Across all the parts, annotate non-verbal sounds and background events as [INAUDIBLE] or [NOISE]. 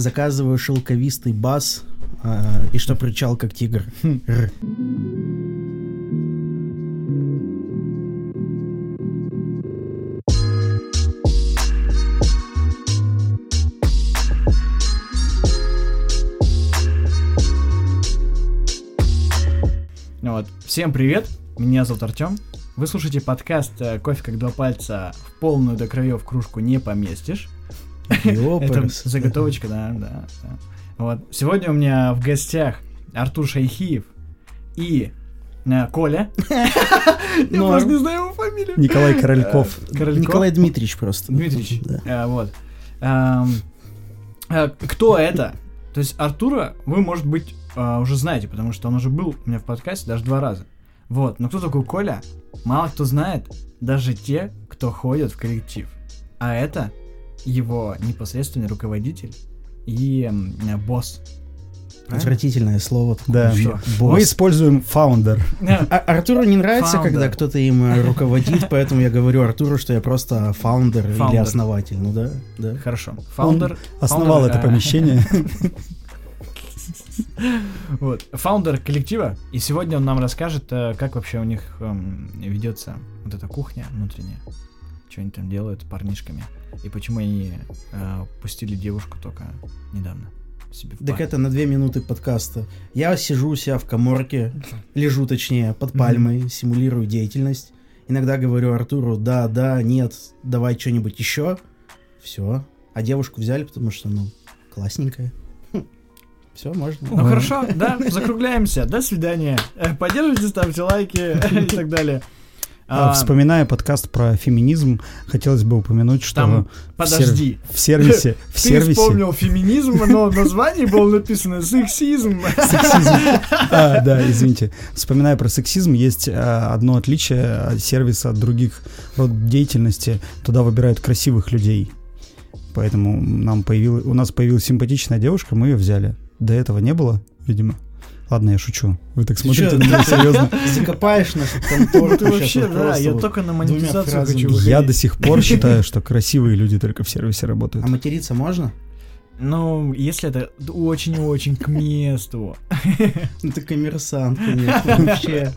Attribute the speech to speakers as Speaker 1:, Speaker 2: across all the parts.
Speaker 1: Заказываю шелковистый бас, а, и что рычал как тигр. Р.
Speaker 2: Ну Вот. Всем привет, меня зовут Артем. Вы слушаете подкаст э, «Кофе как два пальца» в полную до краев кружку не поместишь. [LAUGHS] Это заготовочка, да, да, да. Вот. Сегодня у меня в гостях Артур Шайхиев и э, Коля. [LAUGHS] Я просто не знаю его фамилию.
Speaker 3: Николай Корольков.
Speaker 1: Николай Дмитриевич просто.
Speaker 2: Дмитриевич.
Speaker 1: Да.
Speaker 2: Э, Вот. Эм, э, Кто это? То есть Артура вы, может быть, уже знаете, потому что он уже был у меня в подкасте даже два раза. Вот. Но кто такой Коля? Мало кто знает, даже те, кто ходит в коллектив. А это его непосредственный руководитель и босс.
Speaker 1: Отвратительное слово.
Speaker 3: Да.
Speaker 2: Что?
Speaker 1: Босс.
Speaker 3: Мы используем founder.
Speaker 1: А Артуру не нравится,
Speaker 2: Founder.
Speaker 1: когда кто-то им э, руководит, поэтому я говорю Артуру, что я просто founder или
Speaker 2: Founder.
Speaker 1: основатель. Ну да, да.
Speaker 2: Хорошо. Founder.
Speaker 3: Основал
Speaker 2: founder,
Speaker 3: это помещение. [LAUGHS]
Speaker 2: Вот. Founder коллектива. И сегодня он нам расскажет, э, как вообще у них эм, ведется вот эта кухня внутренняя. Что они там делают с парнишками. И почему они э, пустили девушку только недавно себе в
Speaker 1: Так это на две минуты подкаста. Я сижу у себя в коморке, лежу точнее, под пальмой, симулирую деятельность. Иногда говорю Артуру, да, да, нет, давай что-нибудь еще. Все. А девушку взяли, потому что, ну, классненькая. Все, можно.
Speaker 2: Ну хорошо, да, закругляемся. До свидания. Поддерживайте, ставьте лайки и так далее.
Speaker 3: А,
Speaker 2: А,
Speaker 3: Вспоминая подкаст про феминизм, хотелось бы упомянуть, что
Speaker 2: Там,
Speaker 3: в сер-
Speaker 2: подожди.
Speaker 3: в сервисе, в [LAUGHS]
Speaker 2: Ты
Speaker 3: сервисе
Speaker 2: вспомнил феминизм, но в названии было написано сексизм.
Speaker 3: сексизм. [LAUGHS] А, да, извините. Вспоминая про сексизм, есть а, одно отличие от сервиса от других род деятельности. Туда выбирают красивых людей. Поэтому нам появилась, у нас появилась симпатичная девушка, мы ее взяли. До этого не было, видимо. Ладно, я шучу. Вы так смотрите на меня серьезно. [LAUGHS]
Speaker 1: Закопаешь нашу контору.
Speaker 2: Ты вообще, да, я только на монетизацию хочу.
Speaker 3: Я до сих пор [LAUGHS] считаю, что красивые люди только в сервисе работают.
Speaker 1: А материться можно?
Speaker 2: Ну, если это очень-очень к месту. [LAUGHS]
Speaker 1: Ну ты коммерсант, конечно, вообще.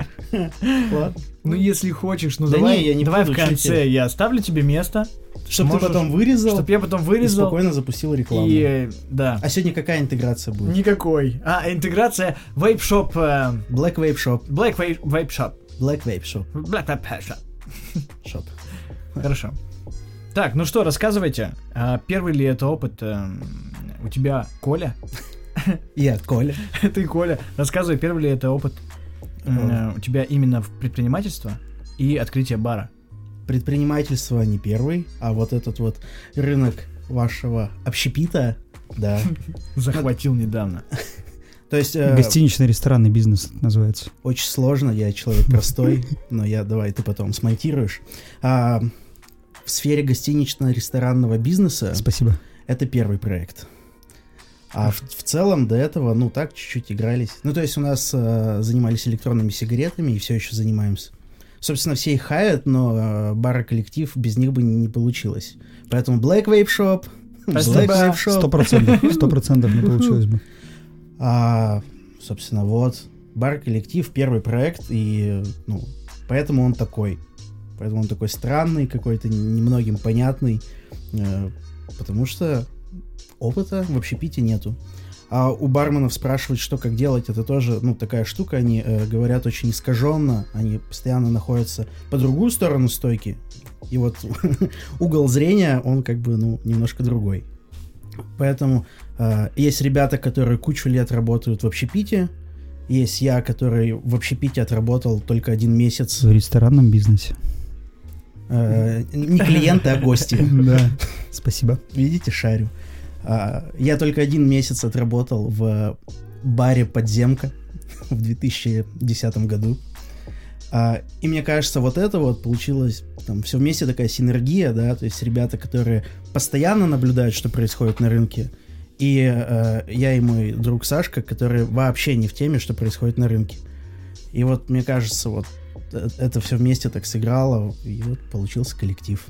Speaker 2: Ну, если хочешь, ну
Speaker 1: Да
Speaker 2: давай, в конце я оставлю тебе место,
Speaker 1: Чтоб ты потом вырезал
Speaker 2: чтобы я потом
Speaker 1: и
Speaker 2: вырезал.
Speaker 1: спокойно запустил рекламу.
Speaker 2: И, да.
Speaker 1: А сегодня какая интеграция будет?
Speaker 2: Никакой. А, интеграция Vape Shop, э,
Speaker 1: Black Vape Shop.
Speaker 2: Black Vape, Vape Shop.
Speaker 1: Black Vape Shop.
Speaker 2: Black Vape Shop.
Speaker 1: Shop.
Speaker 2: Хорошо. Так, ну что, рассказывайте. А первый ли это опыт эм, у тебя, Коля?
Speaker 1: Я Коля. [LAUGHS]
Speaker 2: Ты, Коля, рассказывай, первый ли это опыт м, у тебя именно в предпринимательство и открытие бара?
Speaker 1: Предпринимательство не первый, а вот этот вот рынок вашего общепита, да. [LAUGHS]
Speaker 2: Захватил недавно. [LAUGHS]
Speaker 1: То есть э,
Speaker 3: Гостиничный ресторанный бизнес называется.
Speaker 1: очень сложно, я человек простой, но я давай ты потом смонтируешь. А, в сфере гостинично-ресторанного бизнеса
Speaker 3: Спасибо.
Speaker 1: это первый проект. А в, в целом до этого, ну так, чуть-чуть игрались. Ну, то есть у нас э, занимались электронными сигаретами и все еще занимаемся. Собственно, все их хаят, но э, бар и коллектив без них бы не, не получилось. Поэтому Black Vape Shop,
Speaker 2: Спасибо.
Speaker 1: Black Vape
Speaker 3: Сто
Speaker 1: Shop.
Speaker 3: процентов. Сто процентов не получилось бы.
Speaker 1: А, собственно, вот, бар коллектив, первый проект, и, ну, поэтому он такой. Поэтому он такой странный, какой-то немногим понятный, э, потому что опыта в общепите нету. А у барменов спрашивать, что как делать, это тоже, ну, такая штука, они э, говорят очень искаженно, они постоянно находятся по другую сторону стойки, и вот [LAUGHS] угол зрения, он как бы, ну, немножко другой. Поэтому э, есть ребята, которые кучу лет работают в общепите, есть я, который в общепите отработал только один месяц.
Speaker 3: В ресторанном бизнесе.
Speaker 1: Э, не клиенты, а гости. [LAUGHS]
Speaker 3: Да. Спасибо.
Speaker 1: Видите, шарю. А, я только один месяц отработал в баре «Подземка» в 2010 году. А, и мне кажется, вот это вот получилось, там, все вместе такая синергия, да, то есть ребята, которые постоянно наблюдают, что происходит на рынке, и э, я и мой друг Сашка, который вообще не в теме, что происходит на рынке. И вот, мне кажется, вот это все вместе так сыграло, и вот получился коллектив.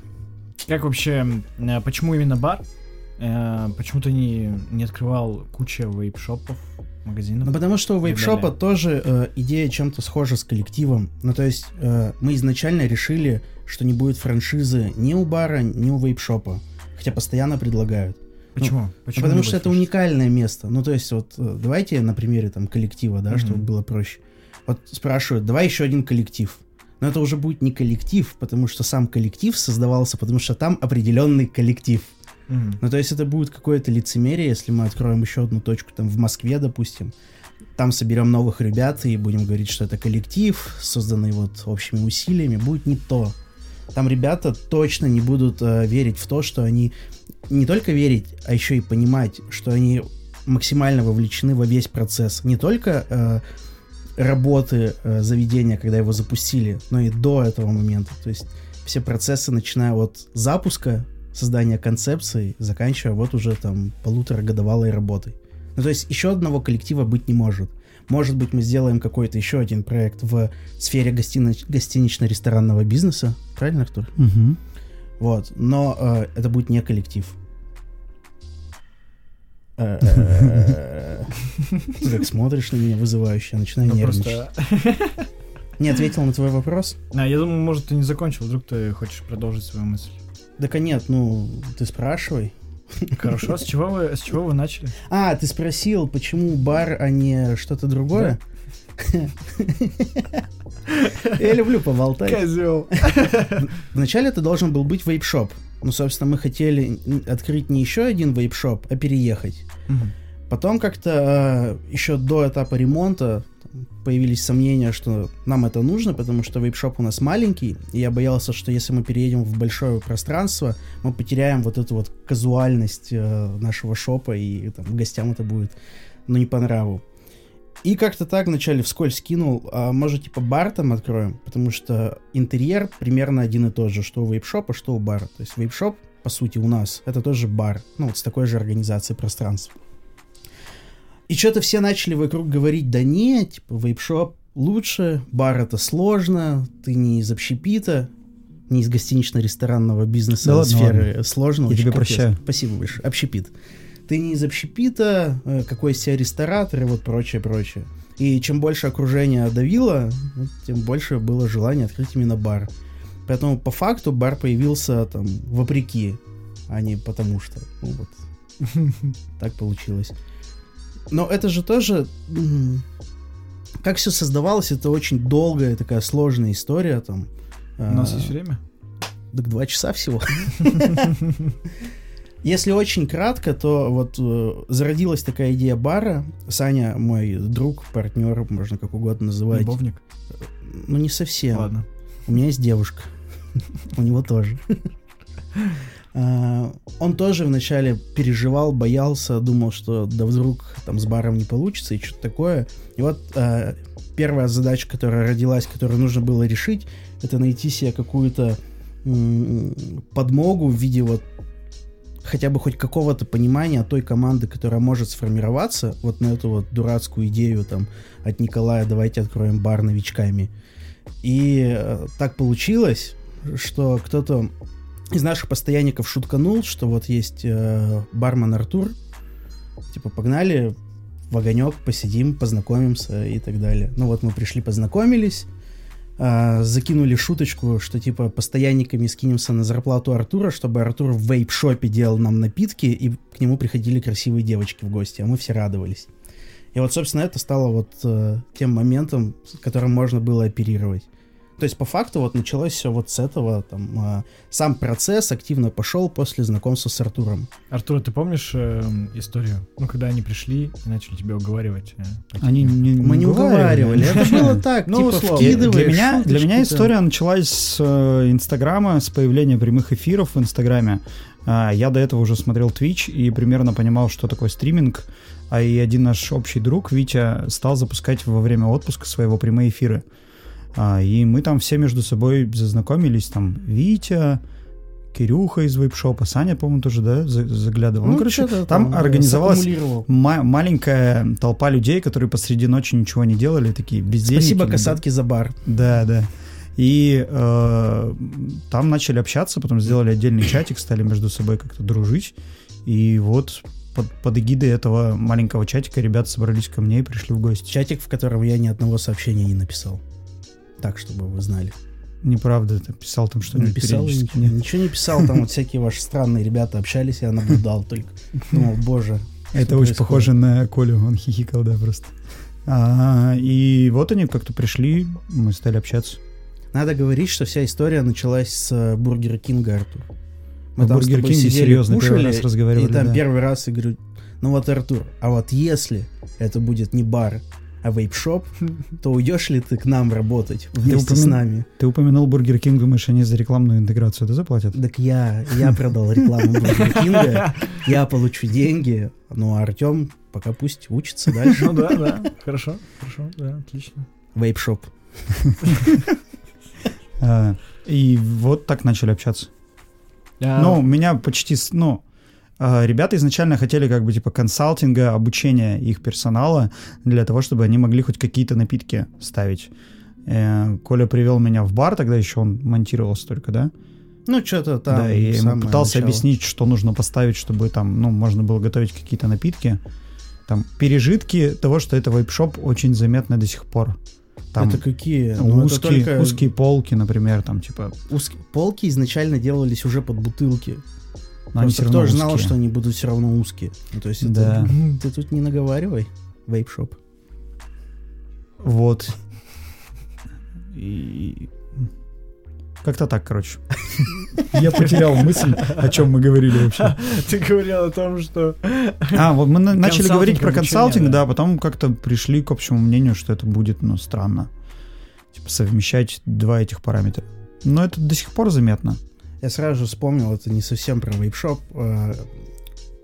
Speaker 2: Как вообще, э, почему именно бар? э, почему ты не, не открывал кучу вейп-шопов, магазинов?
Speaker 1: Ну, потому что у вейпшопа тоже э, идея чем-то схожа с коллективом. Ну, то есть э, мы изначально решили, что не будет франшизы ни у бара, ни у вейпшопа. Хотя постоянно предлагают.
Speaker 2: Почему?
Speaker 1: Ну,
Speaker 2: Почему
Speaker 1: потому что это уникальное место. Ну, то есть, вот э, давайте на примере там коллектива, да,
Speaker 2: Мгм.
Speaker 1: чтобы было проще. Вот спрашивают, давай еще один коллектив. Но это уже будет не коллектив, потому что сам коллектив создавался, потому что там определенный коллектив.
Speaker 2: Мгм.
Speaker 1: Ну, то есть это будет какое-то лицемерие, если мы откроем еще одну точку там в Москве, допустим. Там соберем новых ребят и будем говорить, что это коллектив, созданный вот общими усилиями. Будет не то. Там ребята точно не будут э, верить в то, что они не только верить, а еще и понимать, что они максимально вовлечены во весь процесс. Не только э, работы э, заведения, когда его запустили, но и до этого момента. То есть все процессы, начиная от запуска, создания концепции, заканчивая вот уже там полуторагодовалой работой. Ну, то есть еще одного коллектива быть не может. Может быть, мы сделаем какой-то еще один проект в сфере гостино- гостинично-ресторанного бизнеса. Правильно, Артур?
Speaker 3: Мгм.
Speaker 1: Вот. Но э, это будет не коллектив. Э, Ты как смотришь на меня вызывающе, начинаю
Speaker 2: Ну,
Speaker 1: нервничать. Не ответил на твой вопрос?
Speaker 2: А, я думаю, может, ты не закончил, вдруг ты хочешь продолжить свою мысль.
Speaker 1: Да нет, ну, ты спрашивай.
Speaker 2: Хорошо, с чего вы, с чего вы начали?
Speaker 1: А, ты спросил, почему бар, а не что-то другое? Я люблю поболтать.
Speaker 2: Козел.
Speaker 1: Вначале это должен был быть вейп-шоп. Ну, собственно, мы хотели открыть не еще один вейп-шоп, а переехать. Потом как-то э, еще до этапа ремонта появились сомнения, что нам это нужно, потому что вейп-шоп у нас маленький, и я боялся, что если мы переедем в большое пространство, мы потеряем вот эту вот казуальность э, нашего шопа, и там, гостям это будет, ну, не по нраву. И как-то так вначале вскользь кинул, а может, типа, бар там откроем, потому что интерьер примерно один и тот же, что у вейп-шопа, что у бара. То есть вейп-шоп, по сути, у нас, это тоже бар, ну, вот с такой же организацией пространства. И что-то все начали вокруг говорить, да нет, типа, вейпшоп лучше, бар это сложно, ты не из общепита, не из гостинично-ресторанного бизнеса,
Speaker 3: Да ладно,
Speaker 1: сферы сложно.
Speaker 3: Я тебе
Speaker 1: капец.
Speaker 3: прощаю.
Speaker 1: Спасибо большое. Общепит. Ты не из общепита, э, какой из себя ресторатор и вот прочее, прочее. И чем больше окружение давило, тем больше было желание открыть именно бар. Поэтому по факту бар появился там вопреки, а не потому что. Ну вот. [LAUGHS] Так получилось. Но это же тоже... Как все создавалось, это очень долгая такая сложная история там.
Speaker 2: У нас
Speaker 1: А,
Speaker 2: есть время?
Speaker 1: Так два часа всего. [LAUGHS] [LAUGHS] Если очень кратко, то вот э, зародилась такая идея бара. Саня, мой друг, партнер, можно как угодно называть.
Speaker 2: Любовник?
Speaker 1: Ну, не совсем.
Speaker 2: Ладно.
Speaker 1: У меня есть девушка. [LAUGHS] У него тоже. [LAUGHS] А, Он тоже вначале переживал, боялся, думал, что да вдруг там с баром не получится и что-то такое. И вот а, первая задача, которая родилась, которую нужно было решить, это найти себе какую-то подмогу в виде вот хотя бы хоть какого-то понимания той команды, которая может сформироваться вот на эту вот дурацкую идею там от Николая «давайте откроем бар новичками». И э, так получилось, что кто-то из наших постоянников шутканул, что вот есть э, бармен Артур, типа погнали в огонек, посидим, познакомимся и так далее. Ну вот мы пришли, познакомились, а, закинули шуточку, что типа постоянниками скинемся на зарплату Артура, чтобы Артур в вейп-шопе делал нам напитки, и к нему приходили красивые девочки в гости, а мы все радовались. И вот, собственно, это стало вот э, тем моментом, с которым можно было оперировать. То есть, по факту, вот началось все вот с этого, там, а, сам процесс активно пошел после знакомства с Артуром.
Speaker 2: Артур, ты помнишь эм, историю? Ну, когда они пришли и начали тебя уговаривать? э,
Speaker 3: Они
Speaker 2: ним?
Speaker 3: не,
Speaker 1: Мы не уговаривали, это [LAUGHS] было так,
Speaker 2: Ну,
Speaker 1: типа,
Speaker 2: условно.
Speaker 3: Для, меня, для меня история началась с э, Инстаграма, с появления прямых эфиров в Инстаграме. А, я до этого уже смотрел Twitch и примерно понимал, что такое стриминг. А и один наш общий друг, Витя, стал запускать во время отпуска своего прямые эфиры. А, и мы там все между собой зазнакомились. Там Витя, Кирюха из вейпшопа, Саня, по-моему, тоже, да, за- заглядывал. Ну, короче,
Speaker 1: что-то
Speaker 3: там
Speaker 1: э,
Speaker 3: организовалась ма- маленькая толпа людей, которые посреди ночи ничего не делали, такие бездельники.
Speaker 1: Спасибо, касатки, за бар.
Speaker 3: Да, да. И э, там начали общаться, потом сделали отдельный чатик, стали между собой как-то дружить. И вот под, под эгидой этого маленького чатика ребята собрались ко мне и пришли в гости.
Speaker 1: Чатик, в котором я ни одного сообщения не написал. Так, чтобы вы знали.
Speaker 3: Неправда, ты писал там
Speaker 1: Не
Speaker 3: что-нибудь
Speaker 1: писал, я
Speaker 3: периодически.
Speaker 1: ничего, ничего не писал, там вот всякие ваши странные ребята общались, я наблюдал только. Думал, боже.
Speaker 3: Это очень похоже на Колю, он хихикал, да, просто. А, и вот они как-то пришли, мы стали общаться.
Speaker 1: Надо говорить, что вся история началась с э, Бургера Кинга, Артур. Мы
Speaker 3: В
Speaker 1: там
Speaker 3: Бургер Кинге
Speaker 1: сидели,
Speaker 3: серьезно первый
Speaker 1: кушали,
Speaker 3: раз разговаривали,
Speaker 1: И там
Speaker 3: да.
Speaker 1: первый раз я говорю, ну вот, Артур, а вот если это будет не бар, а вейп-шоп, то уйдешь ли ты к нам работать вместе с
Speaker 3: упомя-
Speaker 1: нами?
Speaker 3: Ты упомянул Бургер Кинг, думаешь, они за рекламную интеграцию это заплатят?
Speaker 1: Так я, я продал рекламу Бургер Кинга, я получу деньги, ну а Артем пока пусть учится дальше.
Speaker 2: Ну да, да, хорошо, хорошо, да, отлично.
Speaker 1: Вейп-шоп.
Speaker 3: А, и вот так начали общаться.
Speaker 2: А,
Speaker 3: Ну, меня почти, с- ну, ребята изначально хотели как бы типа консалтинга, обучения их персонала для того, чтобы они могли хоть какие-то напитки ставить. Э, Коля привел меня в бар, тогда еще он монтировался только, да?
Speaker 1: Ну, что-то там.
Speaker 3: да, и ему пытался
Speaker 1: начало.
Speaker 3: объяснить, что нужно поставить, чтобы там, ну, можно было готовить какие-то напитки. Там пережитки того, что это вейп-шоп очень заметны до сих пор. Там
Speaker 1: Это какие? Ну, это только
Speaker 3: узкие полки, например, там типа.
Speaker 1: узкие- Полки изначально делались уже под бутылки.
Speaker 3: Но они
Speaker 1: Просто
Speaker 3: всё равно
Speaker 1: кто же знал, что они будут все равно узкие. Ну, то есть это-
Speaker 3: Да. [LAUGHS]
Speaker 1: Ты тут не наговаривай, вейп-шоп.
Speaker 3: Вот. [LAUGHS] И... Как-то так, короче. [LAUGHS] Я потерял мысль, о чем мы говорили вообще.
Speaker 2: Ты говорил о том, что...
Speaker 3: А, вот мы на- начали говорить про консалтинг,
Speaker 2: да,
Speaker 3: потом как-то пришли к общему мнению, что это будет, ну, странно. Типа совмещать два этих параметра. Но это до сих пор заметно.
Speaker 1: Я сразу же вспомнил, это не совсем про вейп-шоп. Э,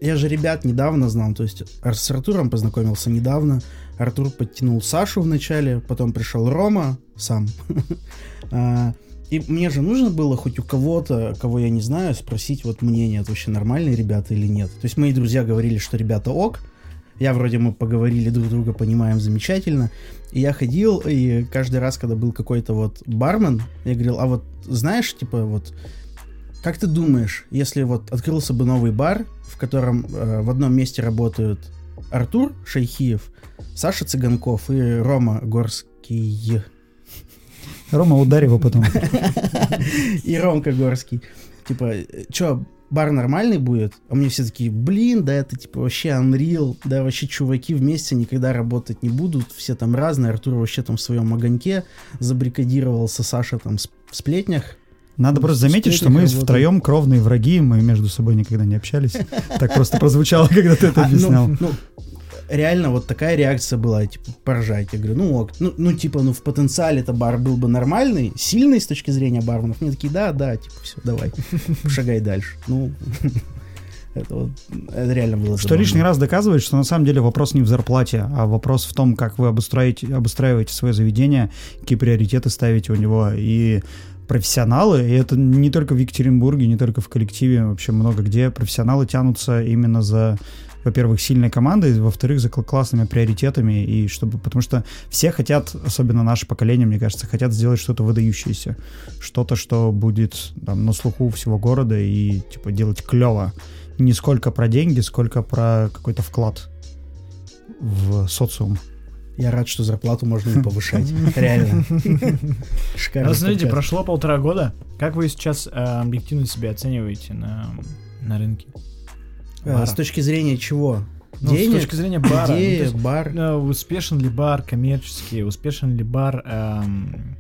Speaker 1: Я же ребят недавно знал, то есть с Артуром познакомился недавно. Артур подтянул Сашу в начале, потом пришел Рома сам. [LAUGHS] А, И мне же нужно было хоть у кого-то, кого я не знаю, спросить вот мнение, это вообще нормальные ребята или нет. То есть мои друзья говорили, что ребята ок, я вроде мы поговорили друг друга, понимаем замечательно. И я ходил, и каждый раз, когда был какой-то вот бармен, я говорил, а вот знаешь, типа вот, как ты думаешь, если вот открылся бы новый бар, в котором э, в одном месте работают Артур Шейхиев, Саша Цыганков и Рома Горский,
Speaker 3: Рома, ударь его потом.
Speaker 1: и Ромка Горский, типа, что, бар нормальный будет? А мне все такие, блин, да это типа вообще Unreal, да вообще чуваки вместе никогда работать не будут, все там разные, Артур вообще там в своем огоньке забрикадировался, Саша там в сплетнях.
Speaker 3: Надо
Speaker 1: Ну,
Speaker 3: просто заметить, что мы втроем кровные враги, мы между собой никогда не общались. Так просто прозвучало, когда ты это
Speaker 1: А, ну,
Speaker 3: объяснял.
Speaker 1: ну, реально вот такая реакция была, типа, поржать. Я говорю, ну ок, ну, ну типа, ну в потенциале это бар был бы нормальный, сильный с точки зрения барменов. Мне такие, да, да, типа, все, давай, [LAUGHS] шагай дальше. Ну, это вот, это реально было
Speaker 3: Что
Speaker 1: забавно.
Speaker 3: лишний раз доказывает, что на самом деле вопрос не в зарплате, а вопрос в том, как вы обустраите, обустраиваете свое заведение, какие приоритеты ставите у него. И профессионалы, и это не только в Екатеринбурге, не только в коллективе, вообще много где, профессионалы тянутся именно за во-первых, сильной командой, во-вторых, за кл- классными приоритетами, и чтобы, потому что все хотят, особенно наше поколение, мне кажется, хотят сделать что-то выдающееся, что-то, что будет там, на слуху всего города и типа делать клево. Не сколько про деньги, сколько про какой-то вклад в социум.
Speaker 1: Я рад, что зарплату можно и [LAUGHS] повышать. Реально. [LAUGHS] Шикарно.
Speaker 2: Ну, смотрите, прошло полтора года. Как вы сейчас э, объективно себя оцениваете на, на рынке?
Speaker 1: Э, С точки зрения чего?
Speaker 2: Ну, с точки зрения бара. ну, то
Speaker 1: Идея,
Speaker 2: есть,
Speaker 1: бар.
Speaker 2: э, успешен ли бар коммерчески? Успешен ли бар эм,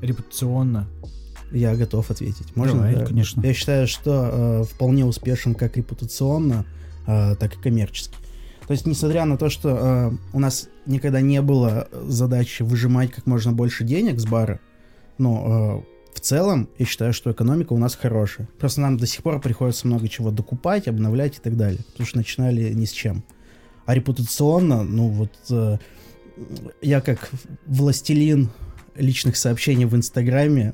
Speaker 2: репутационно?
Speaker 1: Я готов ответить. Можно?
Speaker 2: Давай,
Speaker 1: Да.
Speaker 3: конечно.
Speaker 1: Я считаю, что э, вполне успешен как репутационно, э, так и коммерчески. То есть, несмотря на то, что э, у нас никогда не было задачи выжимать как можно больше денег с бара, но э, в целом я считаю, что экономика у нас хорошая. Просто нам до сих пор приходится много чего докупать, обновлять и так далее. Потому что начинали ни с чем. А репутационно, ну вот э, я как властелин личных сообщений в Инстаграме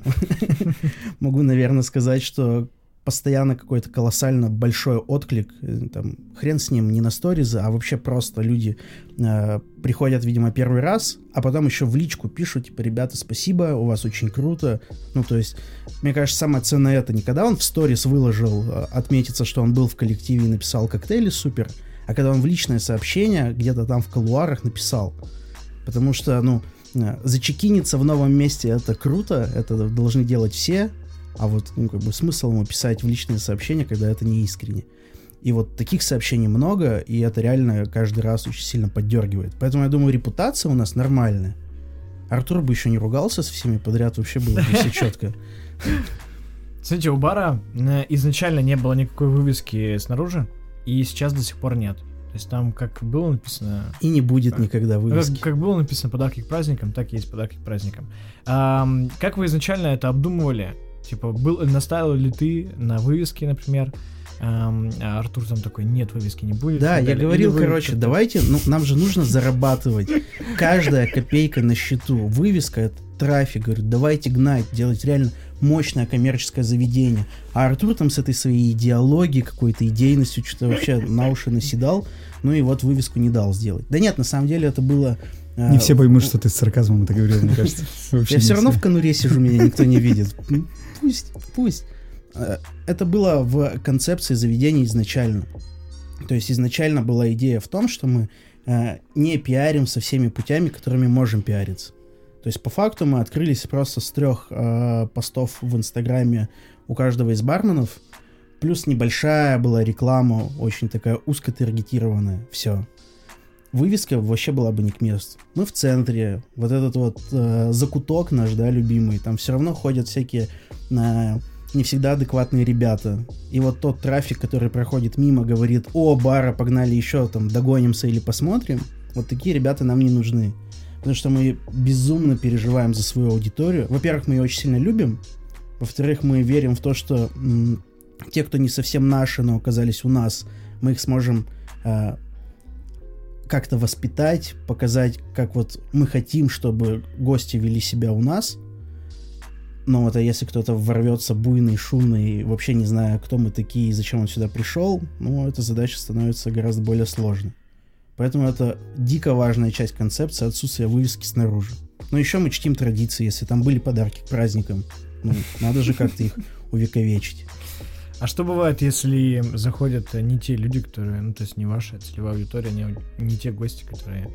Speaker 1: [LAUGHS] могу, наверное, сказать, что постоянно какой-то колоссально большой отклик, э, там, хрен с ним, не на сторизы, а вообще просто люди э, приходят, видимо, первый раз, а потом еще в личку пишут, типа, ребята, спасибо, у вас очень круто. Ну, то есть, мне кажется, самое ценное это не когда он в сторис выложил, э, отметиться, что он был в коллективе и написал коктейли супер, а когда он в личное сообщение где-то там в колуарах написал. Потому что, ну, э, зачекиниться в новом месте это круто, это должны делать все, а вот, ну, как бы смысл ему писать в личные сообщения, когда это не искренне. И вот таких сообщений много, и это реально каждый раз очень сильно поддергивает. Поэтому я думаю, репутация у нас нормальная. Артур бы еще не ругался со всеми подряд, вообще было бы все четко.
Speaker 2: Смотрите, у бара э, изначально не было никакой вывески снаружи, и сейчас до сих пор нет. То есть там как было написано...
Speaker 1: И не будет никогда
Speaker 2: Как,
Speaker 1: вывески.
Speaker 2: как было написано подарки к праздникам, так и есть подарки к праздникам. Ам, как вы изначально это обдумывали? Типа, был, настаивал ли ты на вывеске, например? Ам, а Артур там такой, нет, вывески не будет.
Speaker 1: Да, я
Speaker 2: далее.
Speaker 1: говорил, короче, давайте, ну, нам же нужно зарабатывать. Каждая копейка на счету. Вывеска — это трафик. Говорю, давайте гнать, делать реально мощное коммерческое заведение. А Артур там с этой своей идеологией, какой-то идейностью, что-то вообще на уши наседал. Ну и вот вывеску не дал сделать. Да нет, на самом деле это было... э,
Speaker 3: Не все поймут, что ты с сарказмом это говорил, мне кажется.
Speaker 1: Я все равно в конуре сижу, меня никто не видит. Пусть, пусть. Э, Это было в концепции заведения изначально. То есть изначально была идея в том, что мы э, не пиарим со всеми путями, которыми можем пиариться. То есть по факту мы открылись просто с трех э, постов в Инстаграме у каждого из барменов, плюс небольшая была реклама, очень такая узкотаргетированная. Все. Вывеска вообще была бы не к месту. Мы в центре, вот этот вот э, закуток наш, да, любимый, там все равно ходят всякие э, не всегда адекватные ребята. И вот тот трафик, который проходит мимо, говорит, о, бара, погнали еще, там, догонимся или посмотрим, вот такие ребята нам не нужны. Потому что мы безумно переживаем за свою аудиторию. Во-первых, мы ее очень сильно любим. Во-вторых, мы верим в то, что м, те, кто не совсем наши, но оказались у нас, мы их сможем э, как-то воспитать, показать, как вот мы хотим, чтобы гости вели себя у нас. Но вот а если кто-то ворвется буйный, шумный, вообще не зная, кто мы такие и зачем он сюда пришел, ну, эта задача становится гораздо более сложной. Поэтому это дико важная часть концепции отсутствия вывески снаружи. Но еще мы чтим традиции, если там были подарки к праздникам. Ну, надо же как-то их увековечить.
Speaker 2: А что бывает, если заходят э, не те люди, которые, ну, то есть не ваша целевая аудитория, не, не те гости, которые,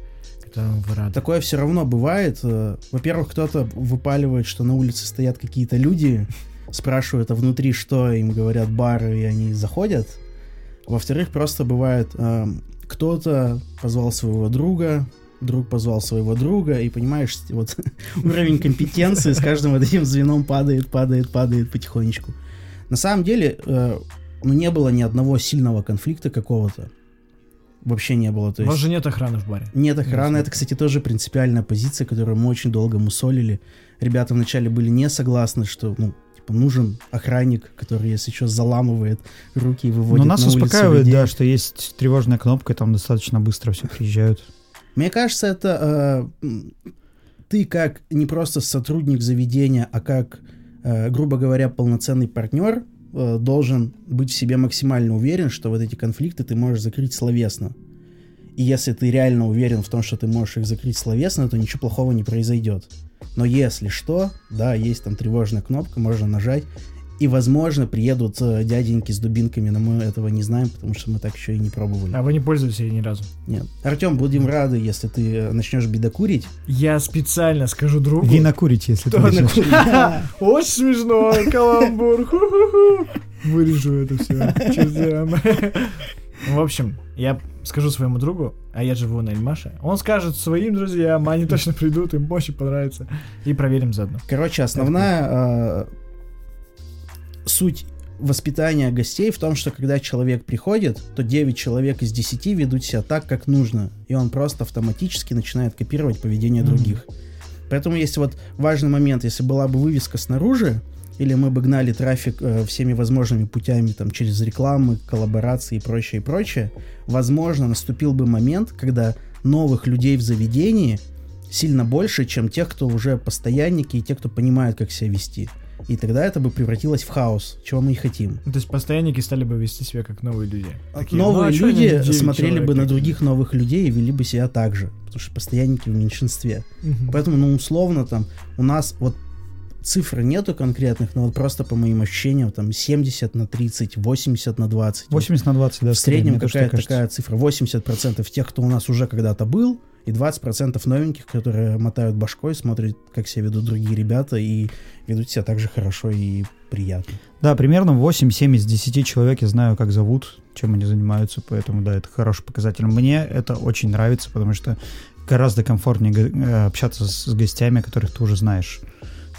Speaker 2: которым вы рады?
Speaker 1: Такое все равно бывает. Э, Во-первых, кто-то выпаливает, что на улице стоят какие-то люди, спрашивают, а внутри что, им говорят бары, и они заходят. Во-вторых, просто бывает, эм, кто-то позвал своего друга, друг позвал своего друга, и понимаешь, [LAUGHS] вот [LAUGHS] уровень компетенции с каждым вот этим звеном падает, падает, падает потихонечку. На самом деле, э, ну, не было ни одного сильного конфликта какого-то. Вообще не было. То
Speaker 2: У вас
Speaker 1: есть...
Speaker 2: же нет охраны в баре.
Speaker 1: Нет охраны.
Speaker 2: Ясно.
Speaker 1: Это, кстати, тоже принципиальная позиция, которую мы очень долго мусолили. Ребята вначале были не согласны, что ну, типа, нужен охранник, который, если что, заламывает руки и выводит
Speaker 3: Но нас
Speaker 1: на
Speaker 3: успокаивает,
Speaker 1: людей.
Speaker 3: да, что есть тревожная кнопка, и там достаточно быстро все приезжают.
Speaker 1: Мне кажется, это э, ты как не просто сотрудник заведения, а как, грубо говоря, полноценный партнер э, должен быть в себе максимально уверен, что вот эти конфликты ты можешь закрыть словесно. И если ты реально уверен в том, что ты можешь их закрыть словесно, то ничего плохого не произойдет. Но если что, да, есть там тревожная кнопка, можно нажать. И, возможно, приедут э, дяденьки с дубинками, но мы этого не знаем, потому что мы так еще и не пробовали.
Speaker 2: А вы не пользовались ей ни разу?
Speaker 1: Нет. Артем, будем рады, если ты э, начнешь бедокурить.
Speaker 2: Я специально скажу другу.
Speaker 3: Вина курите, если ты начнешь. [LAUGHS]
Speaker 2: Очень смешно, каламбур. [LAUGHS] Вырежу это все. [LAUGHS] В общем, я скажу своему другу, а я живу на Эльмаше. Он скажет своим друзьям, они точно придут, им очень понравится. И проверим заодно.
Speaker 1: Короче, основная э, суть воспитания гостей в том, что когда человек приходит, то 9 человек из 10 ведут себя так, как нужно. И он просто автоматически начинает копировать поведение
Speaker 2: Мгм.
Speaker 1: других. Поэтому есть вот важный момент, если была бы вывеска снаружи, или мы бы гнали трафик э, всеми возможными путями, там, через рекламы, коллаборации и прочее, и прочее, возможно, наступил бы момент, когда новых людей в заведении сильно больше, чем тех, кто уже постоянники и те, кто понимают, как себя вести. И тогда это бы превратилось в хаос, чего мы и хотим.
Speaker 2: Ну, То есть постоянники стали бы вести себя как новые люди. Такие,
Speaker 1: Новые
Speaker 2: «Ну, а
Speaker 1: люди смотрели
Speaker 2: человек
Speaker 1: бы на
Speaker 2: такие?»
Speaker 1: других новых людей и вели бы себя так же, потому что постоянники в меньшинстве.
Speaker 2: Мгм.
Speaker 1: Поэтому, ну, условно, там, у нас вот цифр нету конкретных, но вот просто по моим ощущениям, там, 70 на 30, 80 на 20. Вот
Speaker 3: 80 на 20, да.
Speaker 1: в среднем какая-то такая цифра. 80% тех, кто у нас уже когда-то был, и 20% новеньких, которые мотают башкой, смотрят, как себя ведут другие ребята, и ведут себя так же хорошо и приятно.
Speaker 3: Да, примерно 8-7 из 10 человек я знаю, как зовут, чем они занимаются, поэтому, да, это хороший показатель. Мне это очень нравится, потому что гораздо комфортнее э, общаться с, гостями, которых ты уже знаешь.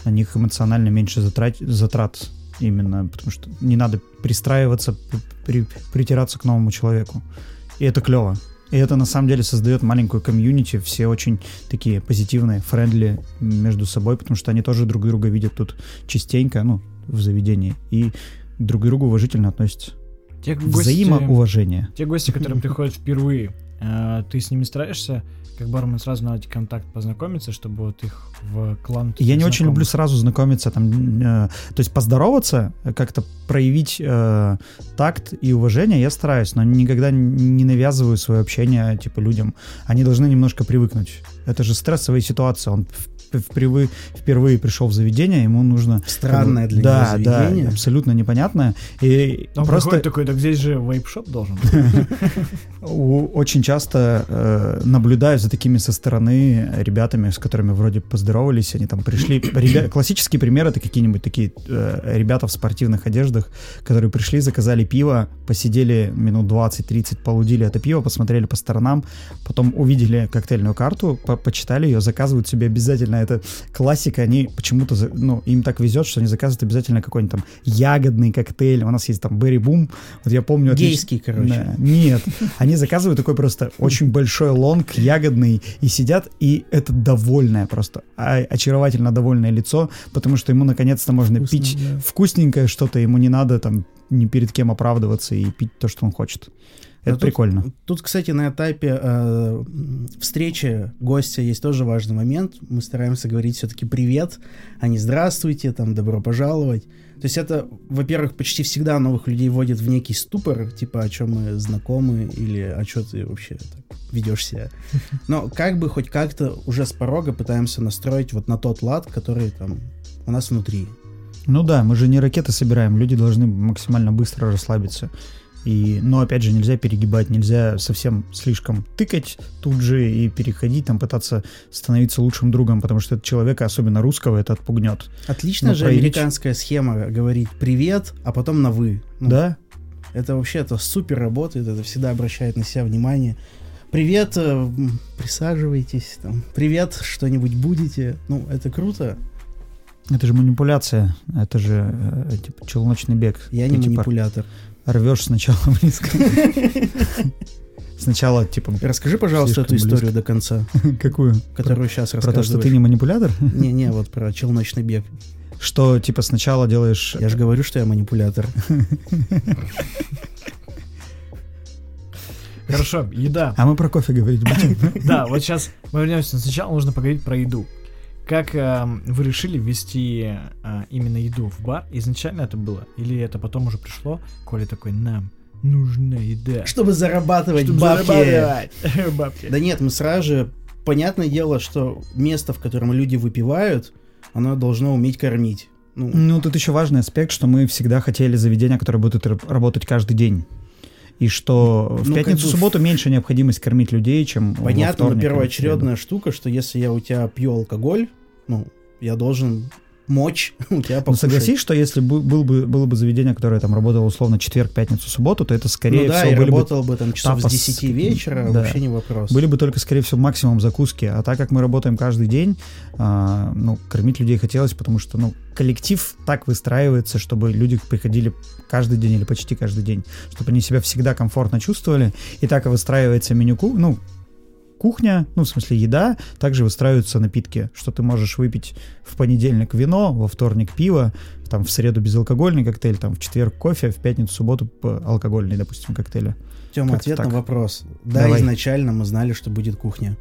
Speaker 3: На них эмоционально меньше затрат, затрат именно, потому что не надо пристраиваться, при- притираться к новому человеку. И это клево. И это на самом деле создает маленькую комьюнити, все очень такие позитивные, friendly между собой, потому что они тоже друг друга видят тут частенько, ну, в заведении, и друг к другу уважительно относятся.
Speaker 2: Те гости,
Speaker 3: Взаимоуважение.
Speaker 2: те гости, которые приходят [LAUGHS] впервые, э, ты с ними стараешься, как бармен, сразу наладить контакт, познакомиться, чтобы вот их в клан...
Speaker 3: Я не очень люблю сразу знакомиться, там, э, то есть поздороваться, как-то проявить э, такт и уважение я стараюсь, но никогда не навязываю свое общение типа людям. Они должны немножко привыкнуть. Это же стрессовая ситуация. Он впервые, впервые пришел в заведение, ему нужно...
Speaker 1: Странное для
Speaker 3: да,
Speaker 1: него
Speaker 3: Да,
Speaker 1: заведение.
Speaker 3: абсолютно непонятное. И
Speaker 2: Он
Speaker 3: просто
Speaker 2: такой, так здесь же вейп-шоп должен быть. [LAUGHS]
Speaker 3: очень часто э, наблюдаю за такими со стороны ребятами, с которыми вроде поздоровались, они там пришли. [CLEARS THROAT] Ребя- Классический пример это какие-нибудь такие э, ребята в спортивных одеждах, которые пришли, заказали пиво, посидели минут 20-30, полудили это пиво, посмотрели по сторонам, потом увидели коктейльную карту, почитали ее, заказывают себе обязательно, это классика, они почему-то, ну, им так везет, что они заказывают обязательно какой-нибудь там ягодный коктейль, у нас есть там Берри Бум, вот я помню... отлично-
Speaker 1: Гейский, короче.
Speaker 3: Да. Нет, они заказывают такой просто очень большой лонг, ягодный, и сидят, и это довольное просто, а- очаровательно довольное лицо, потому что ему наконец-то можно
Speaker 1: Вкусно,
Speaker 3: пить
Speaker 1: да.
Speaker 3: вкусненькое что-то, ему не надо там ни перед кем оправдываться и пить то, что он хочет. Это
Speaker 1: тут-
Speaker 3: прикольно.
Speaker 1: Тут, кстати, на этапе э, встречи гостя есть тоже важный момент. Мы стараемся говорить все-таки привет, а не здравствуйте, там, добро пожаловать. То есть это, во-первых, почти всегда новых людей вводит в некий ступор, типа, о чем мы знакомы или о чем ты вообще так ведешь себя. Но как бы хоть как-то уже с порога пытаемся настроить вот на тот лад, который там у нас внутри.
Speaker 3: Ну да, мы же не ракеты собираем, люди должны максимально быстро расслабиться. И, но опять же, нельзя перегибать, нельзя совсем слишком тыкать тут же и переходить, там пытаться становиться лучшим другом, потому что это человека, особенно русского, это отпугнет.
Speaker 1: Отличная
Speaker 3: Ну,
Speaker 1: же
Speaker 3: проявить-
Speaker 1: американская схема говорить привет, а потом на вы. Ну,
Speaker 3: Да?
Speaker 1: Это вообще это супер работает, это всегда обращает на себя внимание. Привет, э, присаживайтесь, там, привет, что-нибудь будете. Ну, это круто.
Speaker 3: Это же манипуляция, это же э, типа челночный бег.
Speaker 1: Я не манипулятор.
Speaker 3: Рвешь сначала [LAUGHS] близко. Сначала, типа,
Speaker 1: Расскажи, пожалуйста, эту историю до конца, [LAUGHS]
Speaker 3: какую?
Speaker 1: которую сейчас
Speaker 3: Про то, что ты не манипулятор?
Speaker 1: Не-не, вот про челночный бег.
Speaker 3: Что, типа, сначала делаешь...
Speaker 1: Я же говорю, что я манипулятор.
Speaker 2: Хорошо, еда.
Speaker 3: А мы про кофе говорить будем? [LAUGHS]
Speaker 2: Да, вот сейчас мы вернемся. Сначала нужно поговорить про еду. Как эм, вы решили ввести э, именно еду в бар? Изначально это было? Или это потом уже пришло? Коля такой, нам нужна еда.
Speaker 1: Чтобы зарабатывать
Speaker 2: Чтобы
Speaker 1: бабки.
Speaker 2: зарабатывать [LAUGHS] бабки.
Speaker 1: Да нет, мы сразу же... Понятное дело, что место, в котором люди выпивают, оно должно уметь кормить. Ну,
Speaker 3: Ну, тут еще важный аспект, что мы всегда хотели заведения, которые будут работать каждый день. И что в
Speaker 1: Ну, как
Speaker 3: пятницу,
Speaker 1: бы
Speaker 3: субботу меньше необходимость кормить людей, чем во
Speaker 1: Понятно, но
Speaker 3: вторник в
Speaker 1: первоочередная штука, что если я у тебя пью алкоголь, ну, я должен мочь [LAUGHS] у тебя
Speaker 3: Ну,
Speaker 1: покушать.
Speaker 3: согласись, что если бы, был бы, было бы заведение, которое там работало условно четверг, пятницу, субботу, то это скорее
Speaker 1: ну да,
Speaker 3: всего
Speaker 1: и
Speaker 3: были бы,
Speaker 1: там часов
Speaker 3: тапос
Speaker 1: с 10
Speaker 3: какие-нибудь,
Speaker 1: вечера,
Speaker 3: да.
Speaker 1: вообще не вопрос.
Speaker 3: были бы только, скорее всего, максимум закуски. А так как мы работаем каждый день, а, ну, кормить людей хотелось, потому что, ну, коллектив так выстраивается, чтобы люди приходили каждый день или почти каждый день, чтобы они себя всегда комфортно чувствовали. И так и выстраивается меню, ну, кухня, ну, в смысле еда, также выстраиваются напитки, что ты можешь выпить в понедельник вино, во вторник пиво, там в среду безалкогольный коктейль, там в четверг кофе, в пятницу, субботу алкогольный, допустим, коктейли.
Speaker 1: Тема,
Speaker 3: как-то
Speaker 1: ответ
Speaker 3: так.
Speaker 1: на вопрос. Да,
Speaker 3: Давай.
Speaker 1: изначально мы знали, что будет кухня.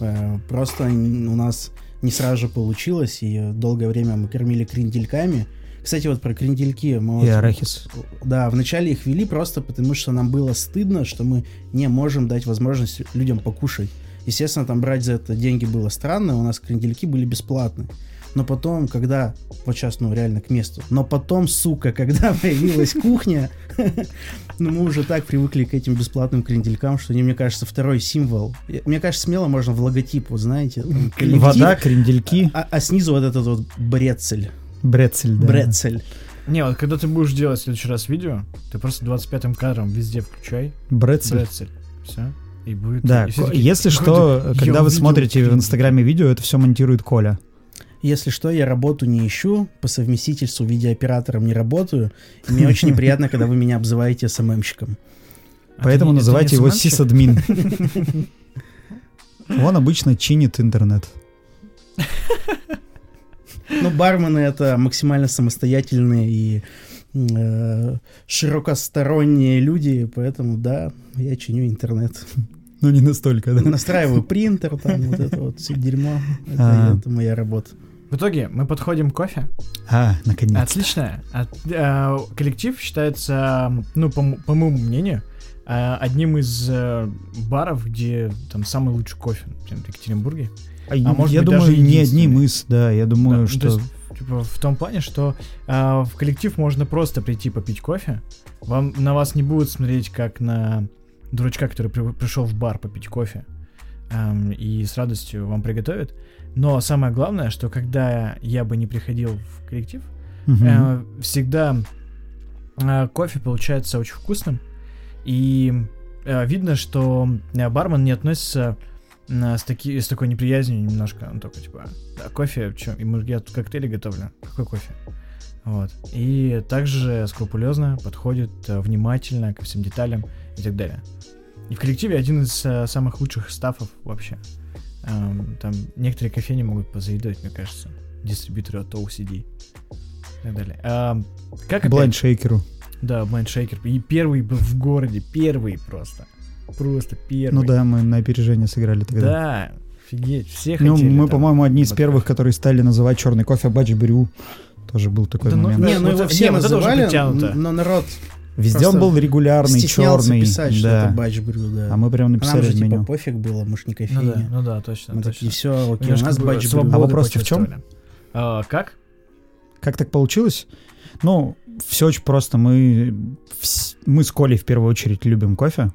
Speaker 1: Э, Просто у нас не сразу же получилось, и долгое время мы кормили крендельками. Кстати, вот про крендельки. Мы
Speaker 3: И
Speaker 1: вот-
Speaker 3: арахис.
Speaker 1: Да, вначале их вели просто потому, что нам было стыдно, что мы не можем дать возможность людям покушать. Естественно, там брать за это деньги было странно, у нас крендельки были бесплатны. Но потом, когда, вот сейчас, ну, реально к месту, но потом, сука, когда [LAUGHS] появилась кухня, [LAUGHS] ну, мы уже так привыкли к этим бесплатным кренделькам, что они, мне кажется, второй символ. Мне кажется, смело можно в логотип, вот знаете,
Speaker 3: Вода, крендельки,
Speaker 1: а, а снизу вот этот вот брецель.
Speaker 3: Брецель, да.
Speaker 1: Брецель.
Speaker 2: Не, вот когда ты будешь делать в следующий раз видео, ты просто 25-м кадром везде включай
Speaker 3: Брецель.
Speaker 2: Брецель. Все. И будет...
Speaker 3: Да,
Speaker 2: и такие,
Speaker 3: если
Speaker 2: «Вроде
Speaker 3: что, когда вы смотрите в
Speaker 2: крендель».
Speaker 3: Инстаграме видео, это все монтирует Коля.
Speaker 1: Если что, я работу не ищу, по совместительству видеооператором не работаю. И мне очень неприятно, когда вы меня обзываете СММщиком.
Speaker 2: А
Speaker 3: Поэтому называйте его сисадмин. [LAUGHS] Он обычно чинит интернет. [LAUGHS]
Speaker 1: Ну, бармены это максимально самостоятельные и э, широкосторонние люди, поэтому да, я чиню интернет.
Speaker 3: Ну, не настолько, да.
Speaker 1: Настраиваю принтер, там вот это вот все дерьмо. Это,
Speaker 3: А.
Speaker 1: это моя работа.
Speaker 2: В итоге мы подходим к кофе.
Speaker 3: А, наконец.
Speaker 2: Отлично. От- э, коллектив считается, ну, по, по моему мнению, одним из э, баров, где там самый лучший кофе например, в Екатеринбурге.
Speaker 3: А
Speaker 2: может
Speaker 3: я
Speaker 2: быть,
Speaker 3: думаю,
Speaker 2: даже
Speaker 3: не одним из, да, я думаю,
Speaker 2: Да, ну,
Speaker 3: что...
Speaker 2: то есть, типа, в том плане, что э, в коллектив можно просто прийти попить кофе. Вам на вас не будут смотреть как на дурачка, который при- пришел в бар попить кофе. эм, и с радостью вам приготовят. Но самое главное, что когда я бы не приходил в коллектив,
Speaker 3: Мгм.
Speaker 2: Э, всегда э, кофе получается очень вкусным. И э, видно, что э, бармен не относится э, с, таки, с такой неприязнью немножко. Он такой, типа, да, кофе, чё? И я тут коктейли готовлю. Какой кофе? Вот. И также скрупулезно подходит э, внимательно ко всем деталям и так далее. И в коллективе один из э, самых лучших стафов вообще. Эм, там некоторые кофейни могут позаедать, мне кажется. Дистрибьюторы от OCD. И так далее. Эм, как опять-
Speaker 3: Blind шейкеру.
Speaker 2: Да, Shaker. И первый был в городе. Первый просто. Просто первый.
Speaker 3: Ну да, мы на опережение сыграли тогда.
Speaker 2: Да, офигеть. Все
Speaker 3: Ну,
Speaker 2: хотели
Speaker 3: мы,
Speaker 2: там.
Speaker 3: по-моему, одни из первых, которые стали называть черный кофе Бач Брю. Тоже был такой
Speaker 2: Да ну,
Speaker 3: момент.
Speaker 2: да,
Speaker 1: не, ну
Speaker 2: вот
Speaker 1: его
Speaker 2: это-
Speaker 1: все
Speaker 2: не, вот это уже
Speaker 1: называли, но народ
Speaker 3: Везде он был регулярный, черный.
Speaker 1: писать, что
Speaker 3: да.
Speaker 1: это батч брю, да.
Speaker 3: А мы прям
Speaker 1: А нам
Speaker 3: написали
Speaker 1: же
Speaker 3: в
Speaker 1: типа
Speaker 3: меню.
Speaker 1: пофиг было, мы ж не
Speaker 2: Ну да,
Speaker 1: кофейня.
Speaker 2: ну да, точно,
Speaker 1: Мы
Speaker 2: точно.
Speaker 1: такие, все, окей, у нас
Speaker 2: бы
Speaker 1: батч брю.
Speaker 3: А вопрос-то в
Speaker 2: почувствовали. А, как?
Speaker 3: Как так получилось? Ну, все очень просто. Мы, мы с Колей в первую очередь любим кофе.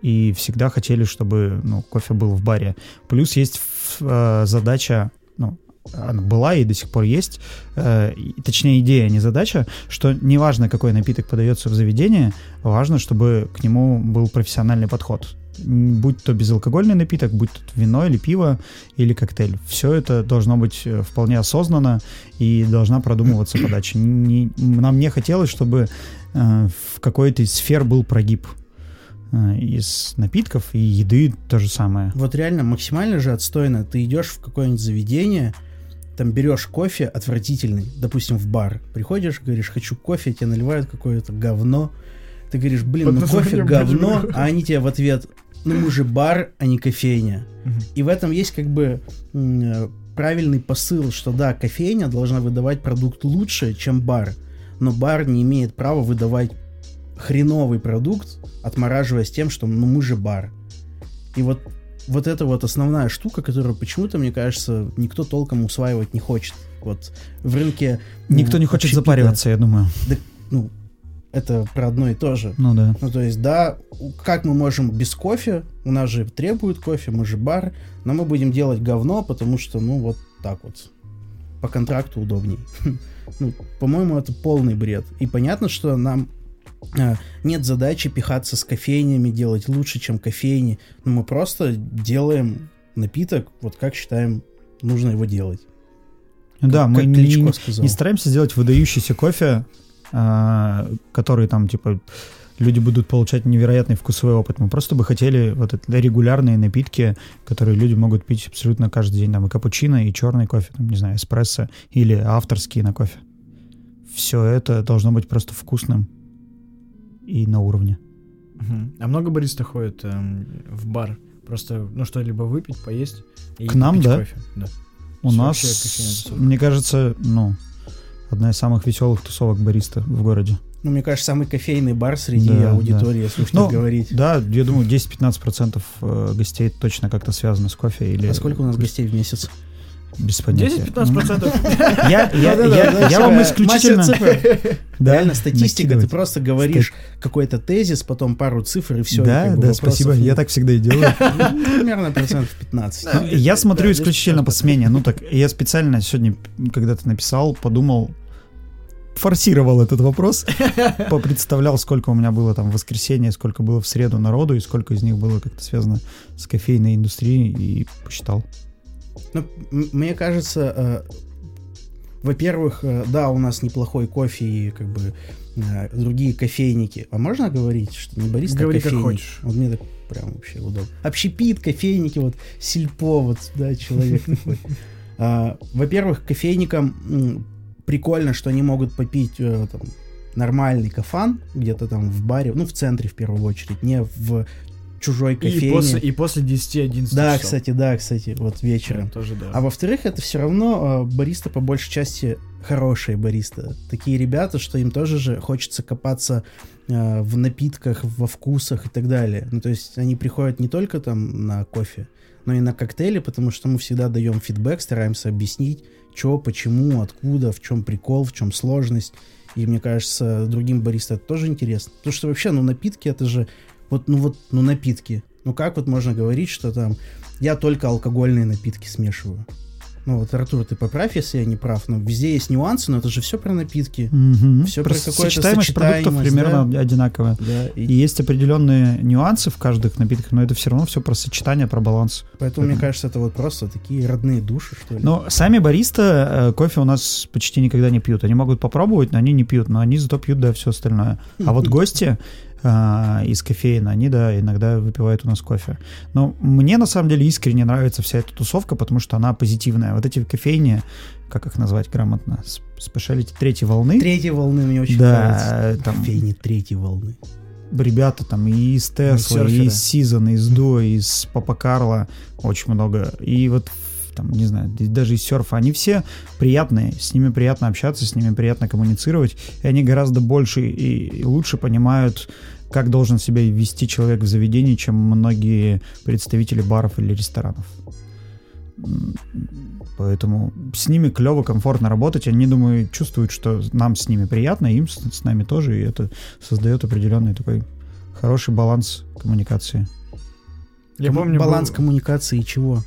Speaker 3: И всегда хотели, чтобы ну, кофе был в баре. Плюс есть э, задача, ну, она была и до сих пор есть, э, точнее идея, а не задача, что неважно, какой напиток подается в заведение, важно, чтобы к нему был профессиональный подход. Будь то безалкогольный напиток, будь то вино или пиво, или коктейль. Все это должно быть э, вполне осознанно и должна продумываться [CLEARS THROAT] подача. Не- нам не хотелось, чтобы э, в какой-то из сфер был прогиб. Э, из напитков и еды то же самое.
Speaker 1: Вот реально максимально же отстойно. Ты идешь в какое-нибудь заведение, там берешь кофе отвратительный, допустим, в бар. Приходишь, говоришь, хочу кофе, тебе наливают какое-то говно. Ты говоришь, блин, ну кофе говно, а они тебе в ответ, ну мы же бар, а не кофейня. И в этом есть как бы э, правильный посыл, что да, кофейня должна выдавать продукт лучше, чем бар. Но бар не имеет права выдавать хреновый продукт, отмораживаясь тем, что ну мы же бар. И вот, вот это вот основная штука, которую почему-то, мне кажется, никто толком усваивать не хочет. Вот в рынке...
Speaker 3: Никто
Speaker 1: м,
Speaker 3: не хочет
Speaker 1: общепита,
Speaker 3: запариваться, я думаю.
Speaker 1: Ну, это про одно и то же.
Speaker 3: Ну да.
Speaker 1: Ну, то есть, да, как мы можем без кофе? У нас же требуют кофе, мы же бар, но мы будем делать говно, потому что, ну, вот так вот. По контракту удобней. [LAUGHS] Ну, по-моему, это полный бред. И понятно, что нам э, нет задачи пихаться с кофейнями, делать лучше, чем кофейни. Но мы просто делаем напиток, вот как считаем, нужно его делать.
Speaker 3: Да,
Speaker 1: Как-
Speaker 3: мы
Speaker 1: как
Speaker 3: не, не стараемся сделать выдающийся кофе, а, который там, типа, люди будут получать невероятный вкусовой опыт. Мы просто бы хотели вот это регулярные напитки, которые люди могут пить абсолютно каждый день. Там и капучино, и черный кофе, там, не знаю, эспрессо или авторские на кофе. Все это должно быть просто вкусным и на уровне.
Speaker 2: А много бариста ходит эм, в бар? Просто, ну, что-либо выпить, поесть и
Speaker 3: К нам, да?
Speaker 2: кофе. Да.
Speaker 3: У
Speaker 2: Вообще
Speaker 3: нас, мне кажется, ну, одна из самых веселых тусовок бариста в городе.
Speaker 1: Ну, мне кажется, самый кофейный бар среди
Speaker 3: Да,
Speaker 1: аудитории, если уж
Speaker 3: Ну,
Speaker 1: так говорить.
Speaker 3: Да, я думаю, 10-15% э, гостей точно как-то связаны с кофе или...
Speaker 1: А сколько у нас гостей в месяц?
Speaker 3: Без понятия.
Speaker 2: 10-15%. [LAUGHS]
Speaker 3: Я, я, я- вам
Speaker 1: э,
Speaker 3: исключительно... [LAUGHS] Да,
Speaker 1: Реально статистика, ты просто говоришь какой-то тезис, потом пару цифр и все.
Speaker 3: Да, да, спасибо, я так всегда и делаю. [LAUGHS]
Speaker 1: Примерно процентов 15.
Speaker 3: Ну, Я смотрю исключительно по
Speaker 2: 10-15%.
Speaker 3: смене. Ну так, я специально сегодня, когда ты написал, подумал, форсировал этот вопрос, попредставлял, сколько у меня было там в воскресенье, сколько было в среду народу, и сколько из них было как-то связано с кофейной индустрией, и посчитал.
Speaker 1: Ну, мне кажется, э, во-первых, э, да, у нас неплохой кофе и как бы э, другие кофейники. А можно говорить, что не бариста, а
Speaker 2: Говори, как
Speaker 1: кофейник?
Speaker 2: хочешь.
Speaker 1: Вот мне так прям вообще удобно. Общепит, кофейники, вот сельпо, вот, да, человек такой. [LAUGHS] А, Во-первых, кофейникам прикольно, что они могут попить там, нормальный кафан где-то там в баре, ну, в центре в первую очередь, не в чужой кофейне.
Speaker 2: И после, и после 10-11
Speaker 1: Да,
Speaker 2: часов.
Speaker 1: кстати, да, кстати, вот вечером.
Speaker 2: Тоже да.
Speaker 1: А во-вторых, это все равно э, бариста по большей части хорошие бариста. Такие ребята, что им тоже же хочется копаться э, в напитках, во вкусах и так далее. Ну, то есть они приходят не только там на кофе, но и на коктейли, потому что мы всегда даем фидбэк, стараемся объяснить, что, почему, откуда, в чем прикол, в чем сложность. И мне кажется, другим баристам это тоже интересно. Потому что вообще, ну, напитки это же вот, ну вот, ну напитки. Ну как вот можно говорить, что там я только алкогольные напитки смешиваю? Ну вот, Артур, ты поправь, если я не прав, но везде есть нюансы, но это же все про напитки.
Speaker 3: Мгм.
Speaker 1: Всё про
Speaker 3: Просто
Speaker 1: какую-то
Speaker 3: сочетаемость продуктов
Speaker 1: сочетаемость,
Speaker 3: примерно одинаковая.
Speaker 1: Да, и
Speaker 3: И есть определенные нюансы в каждых напитках, но это все равно все про сочетание, про баланс.
Speaker 1: поэтому, мне кажется, это вот просто такие родные души, что ли.
Speaker 3: Но сами бариста э, кофе у нас почти никогда не пьют. Они могут попробовать, но они не пьют, но они зато пьют, да, все остальное. А вот [LAUGHS] гости а, из кофеин, они, да, иногда выпивают у нас кофе. Но мне, на самом деле, искренне нравится вся эта тусовка, потому что она позитивная. Вот эти кофейни, как их назвать грамотно, С- специалити третьей волны,
Speaker 1: Третьей волны мне очень
Speaker 3: Да,
Speaker 1: нравится.
Speaker 3: там-
Speaker 1: Кофейни третьей волны.
Speaker 3: ребята там и из Тесла,
Speaker 2: серферы.
Speaker 3: и из Сизона, из До, из Папа Карла, очень много. И вот там, не знаю, даже из серфа, они все приятные, с ними приятно общаться, с ними приятно коммуницировать, и они гораздо больше и, и лучше понимают, как должен себя вести человек в заведении, чем многие представители баров или ресторанов. Поэтому с ними клево, комфортно работать. Они, думаю, чувствуют, что нам с ними приятно, им с, с нами тоже, и это создает определенный такой хороший баланс коммуникации
Speaker 2: Я
Speaker 1: Ком-
Speaker 2: помню,
Speaker 1: Баланс
Speaker 2: был-
Speaker 1: коммуникации чего?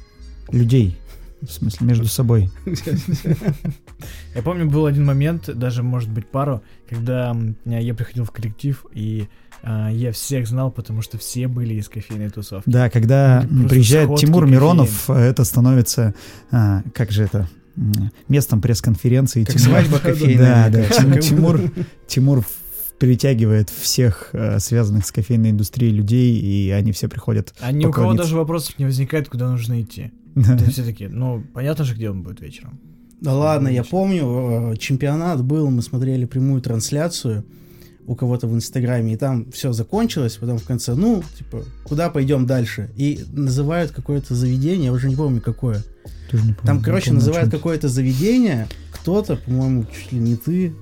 Speaker 3: людей. В смысле, между собой. [LAUGHS]
Speaker 2: Я помню, был один момент, даже, может быть, пару, когда я приходил в коллектив, и а, я всех знал, потому что все были из кофейной тусовки.
Speaker 3: Да, когда
Speaker 2: просто
Speaker 3: приезжает Тимур
Speaker 2: кофеин.
Speaker 3: Миронов, это становится, а, как же это, местом пресс-конференции.
Speaker 1: Как
Speaker 3: Тимур-
Speaker 1: свадьба [LAUGHS]
Speaker 3: Да,
Speaker 1: кофейная.
Speaker 3: да, [LAUGHS]
Speaker 1: кажется.
Speaker 3: Тимур, Тимур, притягивает всех э, связанных с кофейной индустрией людей, и они все приходят.
Speaker 2: А ни у кого даже вопросов не возникает, куда нужно идти.
Speaker 3: Да.
Speaker 2: То есть все таки ну, понятно же, где он будет вечером.
Speaker 1: Да ладно, я помню, э, чемпионат был, мы смотрели прямую трансляцию у кого-то в Инстаграме, и там все закончилось, потом в конце, ну, типа, куда пойдем дальше? И называют какое-то заведение, я уже не помню какое.
Speaker 3: Тоже не помню,
Speaker 1: Там, короче,
Speaker 3: помню,
Speaker 1: называют какое-то заведение, кто-то, по-моему, чуть ли не ты.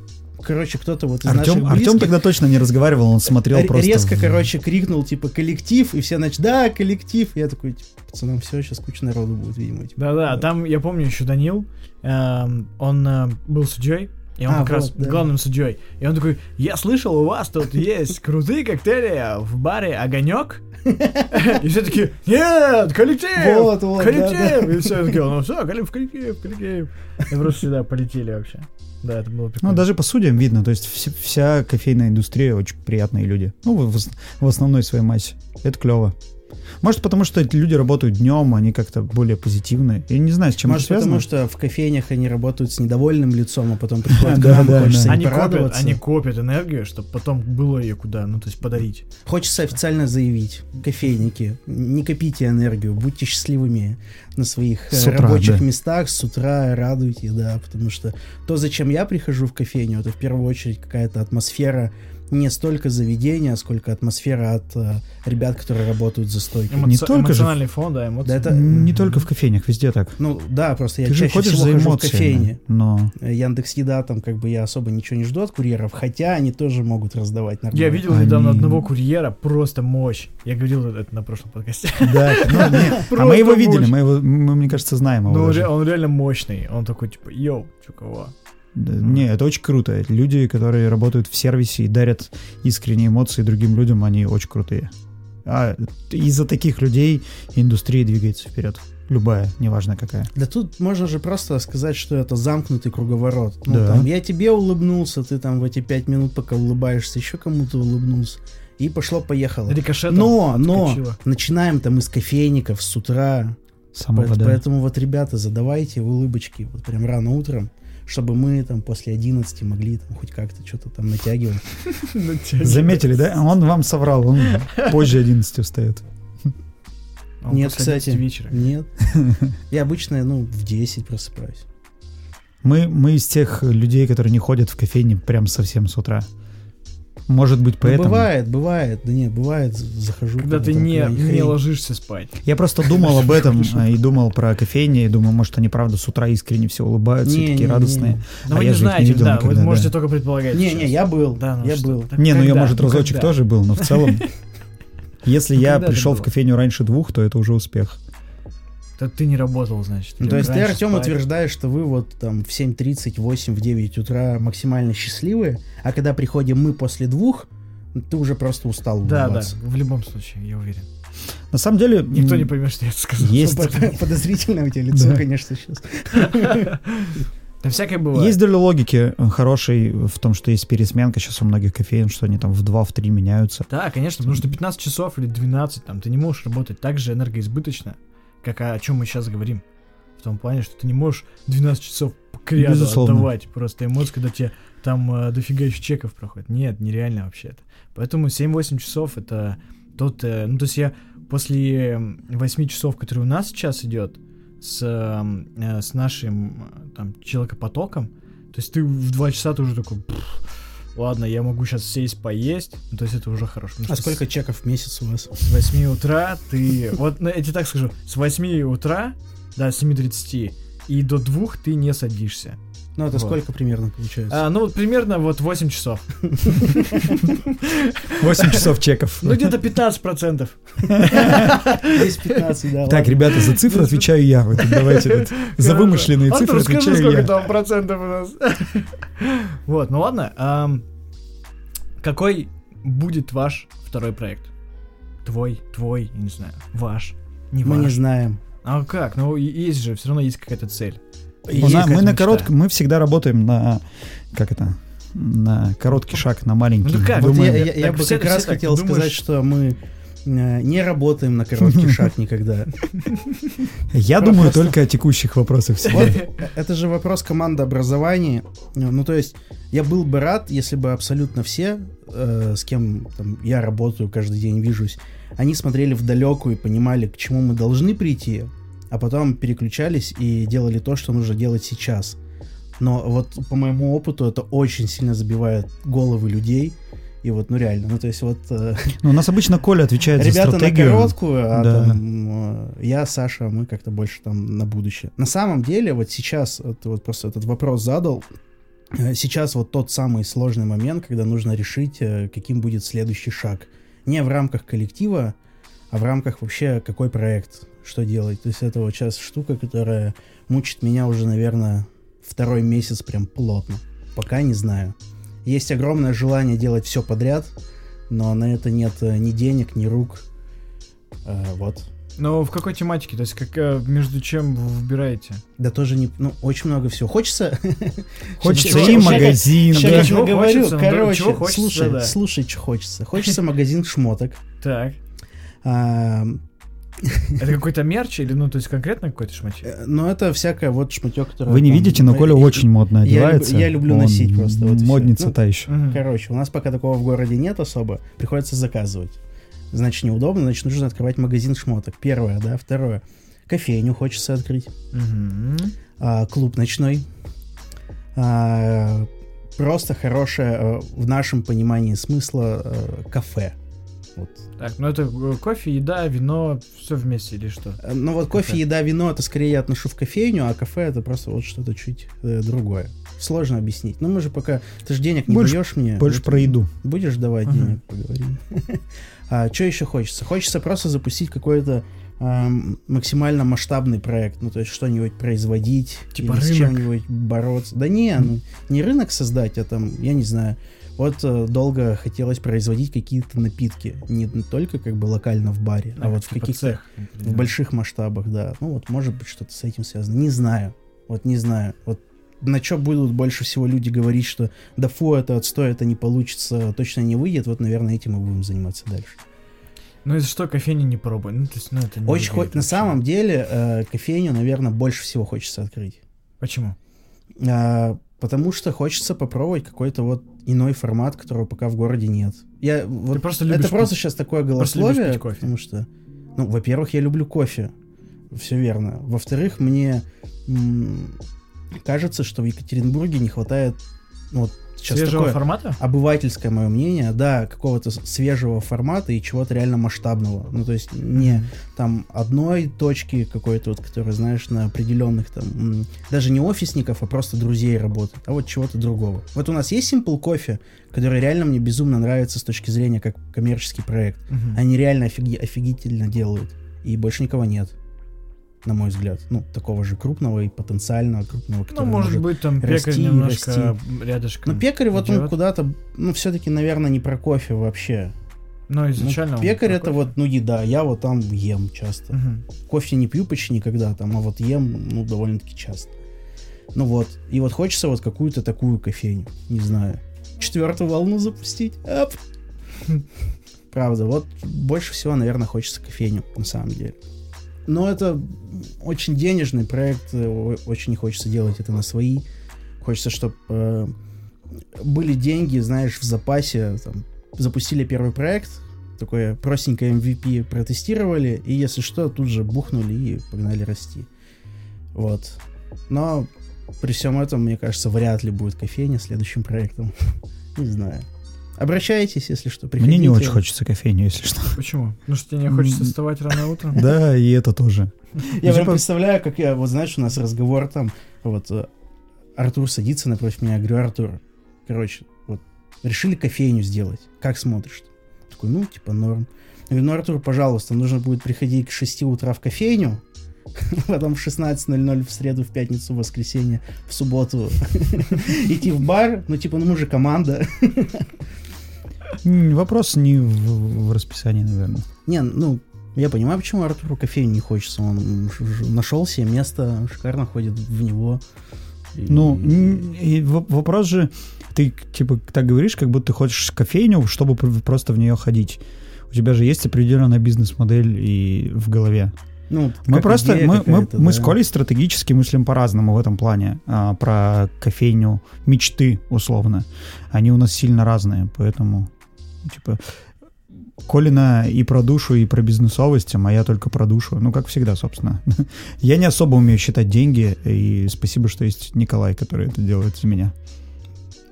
Speaker 1: Короче, кто-то вот из наших
Speaker 3: Артем, Артем
Speaker 1: близких
Speaker 3: тогда точно не разговаривал, он смотрел
Speaker 1: р-
Speaker 3: просто...
Speaker 1: резко,
Speaker 3: в-
Speaker 1: короче, крикнул, типа, коллектив, и все начали, да, коллектив. И я такой, типа, пацанам, все, сейчас куча народу будет, видимо. типа.
Speaker 2: Да-да,
Speaker 1: Да.
Speaker 2: там, я помню, еще Данил, эм, он э, был судьей, и он
Speaker 1: А,
Speaker 2: как раз
Speaker 1: вот, да.
Speaker 2: главным судьей. И он такой, я слышал, у вас тут есть крутые коктейли в баре «Огонек». [LAUGHS] И все такие, нет, коллектив!
Speaker 1: Вот, вот,
Speaker 2: коллектив! И все такие, ну все, коллектив, коллектив, коллектив. И просто сюда полетели вообще. Да, это было
Speaker 3: Ну,
Speaker 2: прикольно.
Speaker 3: даже по судьям видно, то есть вс- вся кофейная индустрия очень приятные люди. Ну, в- в основной своей массе. Это клево. Может, потому что эти люди работают днем, они как-то более позитивные. Я не знаю, с чем
Speaker 1: Может,
Speaker 3: это связано.
Speaker 1: потому что в кофейнях они работают с недовольным лицом, а потом [LAUGHS] приходят к
Speaker 3: Да,
Speaker 1: нам,
Speaker 3: да,
Speaker 1: хочется
Speaker 3: да.
Speaker 1: им
Speaker 2: Они копят,
Speaker 1: порадоваться.
Speaker 2: они копят энергию, чтобы потом было ее куда, ну, то есть подарить.
Speaker 1: Хочется официально заявить, кофейники, не копите энергию, будьте счастливыми на своих э,
Speaker 3: С утра,
Speaker 1: рабочих
Speaker 3: да.
Speaker 1: местах, с утра радуйте, да, потому что то, зачем я прихожу в кофейню, это в первую очередь какая-то атмосфера не столько заведение, сколько атмосфера от э, ребят, которые работают за стойкой.
Speaker 2: Эмо-
Speaker 3: Не только же-
Speaker 2: эмоциональный фон, да, эмоции.
Speaker 1: Да это-
Speaker 3: Не только в кофейнях, везде так.
Speaker 1: Ну да, просто я
Speaker 3: Ты же
Speaker 1: чаще
Speaker 3: ходишь
Speaker 1: всего
Speaker 3: за
Speaker 1: хожу в кофейне.
Speaker 3: но
Speaker 1: Яндекс Еда там как бы я особо ничего не жду от курьеров, хотя они тоже могут раздавать нормально.
Speaker 2: Я видел
Speaker 3: Они-
Speaker 2: недавно одного курьера, просто мощь. Я говорил это на прошлом подкасте.
Speaker 3: да, ну, не, а мы его видели, мы его, мы, мне кажется, знаем его.
Speaker 2: Ну, он, реально мощный. Он такой, типа, йоу?
Speaker 3: Да, Не, это очень круто. Люди, которые работают в сервисе и дарят искренние эмоции другим людям, они очень крутые. А из-за таких людей индустрия двигается вперед. Любая, неважно какая.
Speaker 1: Да тут можно же просто сказать, что это замкнутый круговорот. Ну,
Speaker 3: Да.
Speaker 1: там, я тебе улыбнулся, ты там в эти пять минут, пока улыбаешься, еще кому-то улыбнулся. И пошло-поехало.
Speaker 2: Рикошетом.
Speaker 1: Но, но,
Speaker 2: отскочило.
Speaker 1: начинаем там из кофейников с утра.
Speaker 3: Самого
Speaker 1: Поэт-
Speaker 3: да.
Speaker 1: Поэтому вот, ребята, задавайте улыбочки вот прям рано утром, чтобы мы там после 11 могли там хоть как-то что-то там [LAUGHS] натягивать.
Speaker 3: Заметили, да? Он вам соврал, он позже 11 встает.
Speaker 2: Он
Speaker 1: Нет,
Speaker 2: после 11
Speaker 1: кстати.
Speaker 2: вечера.
Speaker 1: Нет. Я обычно, ну, в 10 просыпаюсь.
Speaker 3: Мы, мы из тех людей, которые не ходят в кофейне прям совсем с утра. Может быть,
Speaker 1: Ну,
Speaker 3: поэтому...
Speaker 1: бывает, бывает. Да нет, бывает, захожу.
Speaker 2: Когда ты не, не ложишься спать.
Speaker 3: Я просто думал об этом [LAUGHS] а, и думал про кофейни, и думаю, может, они правда с утра искренне все улыбаются и
Speaker 1: Не,
Speaker 3: такие
Speaker 1: не,
Speaker 3: радостные.
Speaker 2: Но
Speaker 3: А
Speaker 2: вы
Speaker 3: я
Speaker 2: не
Speaker 3: не
Speaker 2: знаете,
Speaker 3: видел
Speaker 2: да,
Speaker 3: никогда,
Speaker 2: вы можете
Speaker 3: да.
Speaker 2: только предполагать.
Speaker 1: Не,
Speaker 2: сейчас.
Speaker 1: не, я был,
Speaker 2: Да, ну
Speaker 1: я
Speaker 2: что,
Speaker 1: был.
Speaker 2: так
Speaker 3: Не, ну я, может,
Speaker 2: Ну
Speaker 3: разочек
Speaker 2: когда?
Speaker 3: тоже был, но в [LAUGHS] целом, если
Speaker 2: Ну,
Speaker 3: я
Speaker 2: когда это
Speaker 3: пришел в кофейню раньше двух, то это уже успех.
Speaker 2: Да ты не работал, значит.
Speaker 1: Ну, то есть ты, Артем,
Speaker 2: спать.
Speaker 1: утверждаешь, что вы вот там в 7.30, 8, в 9 утра максимально счастливые, а когда приходим мы после двух, ты уже просто устал
Speaker 2: Да, да,
Speaker 1: улыбаться.
Speaker 2: в любом случае, я уверен.
Speaker 3: На самом деле,
Speaker 2: Никто не поймет, что я это сказал.
Speaker 3: есть, [LAUGHS]
Speaker 1: Подозрительное у тебя лицо,
Speaker 3: Да.
Speaker 1: конечно, сейчас. [LAUGHS]
Speaker 2: Да всякое бывает.
Speaker 3: есть доля логики э, хорошей в том, что есть пересменка сейчас у многих кофеин, что они там в 2 в 3 меняются.
Speaker 2: Да, конечно, потому что 15 часов или 12, там, ты не можешь работать так же энергоизбыточно, как о, о чем мы сейчас говорим. В том плане, что ты не можешь 12 часов к ряду
Speaker 3: Безусловно.
Speaker 2: отдавать просто эмоции, когда тебе там э, дофига еще чеков проходит. Нет, нереально вообще это. Поэтому 7-8 часов это тот... э, ну, то есть я после м, 8 часов, который у нас сейчас идет, с, э, с нашим э, там человекопотоком, то есть ты в 2 часа ты уже такой... «Пф, Ладно, я могу сейчас сесть поесть, ну, то есть это уже хорошо. Потому
Speaker 1: А сколько чеков в месяц у вас?
Speaker 2: с 8 утра ты... Вот ну, я тебе так скажу. С 8 утра, с 7.30 и до 2 ты не садишься.
Speaker 1: Ну, это
Speaker 2: Вот.
Speaker 1: сколько примерно получается?
Speaker 2: А, ну, вот примерно вот 8 часов. [LAUGHS]
Speaker 3: 8 часов чеков.
Speaker 2: Ну, где-то 15%.
Speaker 1: Здесь 15, да.
Speaker 3: Так, ребята, за цифры отвечаю я. Давайте [LAUGHS] за вымышленные цифры отвечаю
Speaker 2: сколько
Speaker 3: я.
Speaker 2: там процентов у нас. [LAUGHS] Вот, ну ладно. Какой будет ваш второй проект? Твой, твой, я не знаю, ваш, не
Speaker 1: Мы не знаем.
Speaker 2: А как? Ну, есть же, все равно есть какая-то цель. Есть
Speaker 3: мы
Speaker 2: какая-то
Speaker 3: на
Speaker 2: мечта.
Speaker 3: коротком, мы всегда работаем на, как это, на короткий шаг, на маленький.
Speaker 2: Ну как?
Speaker 1: Вот я, я- я бы как раз хотел
Speaker 2: думают,
Speaker 1: сказать,
Speaker 2: что-
Speaker 1: мы не работаем на короткий [LAUGHS] шаг никогда.
Speaker 3: Я думаю только о текущих вопросах
Speaker 1: Вот
Speaker 3: всегда.
Speaker 1: это же вопрос командообразования. Ну, то есть, я был бы рад, если бы абсолютно все, э, с кем я работаю, каждый день вижусь, они смотрели в далекую и понимали, к чему мы должны прийти, а потом переключались и делали то, что нужно делать сейчас. Но вот по моему опыту это очень сильно забивает головы людей. И вот, ну реально, ну то есть вот э,
Speaker 3: Ну, у нас обычно Коля отвечает за
Speaker 1: ребята на
Speaker 3: стратегию.
Speaker 1: короткую, а
Speaker 3: Да.
Speaker 1: там э, я, Саша, мы как-то больше там на будущее. На самом деле, вот сейчас, вот, вот просто этот вопрос задал, э, сейчас вот тот самый сложный момент, когда нужно решить, каким будет следующий шаг. Не в рамках коллектива, а в рамках вообще какой проект, что делать. То есть это вот сейчас штука, которая мучит меня уже, наверное, второй месяц прям плотно. Пока не знаю. Есть огромное желание делать все подряд, но на это нет э, ни денег, ни рук. Э, вот.
Speaker 2: Но в какой тематике? То есть, как, э, между чем вы выбираете?
Speaker 1: Да тоже не... Ну, очень много всего. Хочется...
Speaker 3: Хочется и магазин,
Speaker 1: я
Speaker 2: Чего
Speaker 1: тебе говорю, короче, слушай, слушай, что хочется. Хочется магазин шмоток.
Speaker 2: Так. Это какой-то мерч или, ну, то есть конкретно какой-то шматье?
Speaker 1: э, Но это всякое вот шмотек, который...
Speaker 3: Вы не
Speaker 1: там,
Speaker 3: видите, но
Speaker 1: э,
Speaker 3: Коля
Speaker 1: и-
Speaker 3: очень модно одевается.
Speaker 1: я люблю
Speaker 3: Он
Speaker 1: носить просто, вот.
Speaker 3: Модница
Speaker 1: Ну,
Speaker 3: та еще.
Speaker 1: Короче, у нас пока такого в городе нет особо. Приходится заказывать. Значит, неудобно, значит, нужно открывать магазин шмоток. Первое, да. Второе. Кофейню хочется открыть.
Speaker 2: Мгм.
Speaker 1: а, клуб ночной. А, просто хорошее э, в нашем понимании смысла кафе. Вот.
Speaker 2: Так, ну это э, кофе, еда, вино, все вместе или что?
Speaker 1: Э, Ну вот кофе,
Speaker 2: Кафе.
Speaker 1: еда, вино это скорее я отношу в кофейню, а кафе это просто вот что-то чуть э, другое. Сложно объяснить. Но мы же пока... Ты же денег не
Speaker 3: Больше-
Speaker 1: даешь мне.
Speaker 3: Больше
Speaker 1: вот
Speaker 3: про еду.
Speaker 1: Будешь давать
Speaker 2: Мгм.
Speaker 1: денег, поговорим. [LAUGHS] а что еще хочется? Хочется просто запустить какой-то максимально масштабный проект. Ну, то есть что-нибудь производить.
Speaker 2: Типа
Speaker 1: или с
Speaker 2: рынок.
Speaker 1: чем-нибудь бороться. Да не, ну, не рынок создать, а там, я не знаю. Вот э, долго хотелось производить какие-то напитки. Не только как бы локально в баре, а вот в
Speaker 2: типа
Speaker 1: каких-то в больших масштабах, да. Ну вот, может быть, что-то с этим связано. Не знаю. Вот не знаю. Вот на что будут больше всего люди говорить, что да фу, это отстой, это не получится, точно не выйдет. Вот, наверное, этим мы будем заниматься дальше.
Speaker 2: Ну из-за что кофейни не пробуй? Ну, то есть, ну это не
Speaker 1: Очень
Speaker 2: выглядит
Speaker 1: хо- На самом деле, э, кофейню, наверное, больше всего хочется открыть.
Speaker 2: Почему?
Speaker 1: А, потому что хочется попробовать какой-то вот иной формат, которого пока в городе нет. Я, вот,
Speaker 2: Ты просто любишь
Speaker 1: это просто
Speaker 2: пить-
Speaker 1: сейчас такое
Speaker 2: просто
Speaker 1: голословие,
Speaker 2: кофе.
Speaker 1: потому что, ну, во-первых, я люблю кофе, все верно. Во-вторых, мне м, кажется, что в Екатеринбурге не хватает, ну, вот сейчас
Speaker 2: Свежего
Speaker 1: такое
Speaker 2: формата?
Speaker 1: обывательское мое мнение, да, какого-то свежего формата и чего-то реально масштабного. Ну, то есть не там одной точки какой-то вот, которая, знаешь, на определенных там, даже не офисников, а просто друзей работает, а вот чего-то другого. Вот у нас есть Simple Coffee, который реально мне безумно нравится с точки зрения как коммерческий проект.
Speaker 2: Мгм.
Speaker 1: Они реально офиги- офигительно делают. И больше никого нет, на мой взгляд. Ну, такого же крупного и потенциального крупного,
Speaker 2: Ну,
Speaker 1: который
Speaker 2: может быть, там пекарь
Speaker 1: расти и
Speaker 2: немножко рядышком.
Speaker 1: Ну, пекарь вот он
Speaker 2: идет.
Speaker 1: куда-то, ну, все-таки, наверное, не про кофе вообще.
Speaker 2: Но
Speaker 1: Ну,
Speaker 2: изначально он
Speaker 1: пекарь это
Speaker 2: кофе.
Speaker 1: вот, ну, еда, я вот там ем часто.
Speaker 2: Мгм.
Speaker 1: Кофе не пью почти никогда там, а вот ем, ну, довольно-таки часто. Ну вот, и вот хочется вот какую-то такую кофейню, не знаю. Четвертую волну запустить. Ап. Правда, вот больше всего, наверное, хочется кофейню, на самом деле. Но это очень денежный проект, э, очень хочется делать это на свои. Хочется, чтобы были деньги, знаешь, в запасе, там, запустили первый проект, такое простенькое MVP протестировали, и если что, тут же бухнули и погнали расти. Вот. Но при всем этом, мне кажется, вряд ли будет кофейня следующим проектом. [LAUGHS] Не знаю. Обращайтесь, если что, приходите.
Speaker 3: Мне не очень хочется кофейню, если что.
Speaker 2: Почему? Ну что тебе не хочется вставать рано утром?
Speaker 3: Да, и это тоже.
Speaker 1: Я прям представляю, как я, вот знаешь, у нас разговор там, вот э, Артур садится напротив меня, я говорю, Артур, короче, вот решили кофейню сделать, как смотришь? Такой, ну, типа, норм. Я говорю, ну, Артур, пожалуйста, нужно будет приходить к 6 утра в кофейню, [LAUGHS] потом в 16.00 в среду, в пятницу, в воскресенье, в субботу [LAUGHS] идти в бар, ну, типа, ну, мы же команда.
Speaker 3: Вопрос не в, в расписании, наверное.
Speaker 1: Не, ну, я понимаю, почему Артуру кофейню не хочется. Он нашел себе место, шикарно ходит в него. И-
Speaker 3: Ну, и в- вопрос же, ты типа так говоришь, как будто ты хочешь кофейню, чтобы пр- просто в нее ходить. У тебя же есть определенная бизнес-модель и в голове.
Speaker 1: ну,
Speaker 3: Мы просто, мы, мы,
Speaker 1: какая-то,
Speaker 3: мы
Speaker 1: да.
Speaker 3: с Колей стратегически мыслим по-разному в этом плане. А, про кофейню мечты, условно. Они у нас сильно разные, поэтому, типа, Колина и про душу, и про бизнесовость, а моя только про душу. Ну, как всегда, собственно. [LAUGHS] Я не особо умею считать деньги, и спасибо, что есть Николай, который это делает за меня.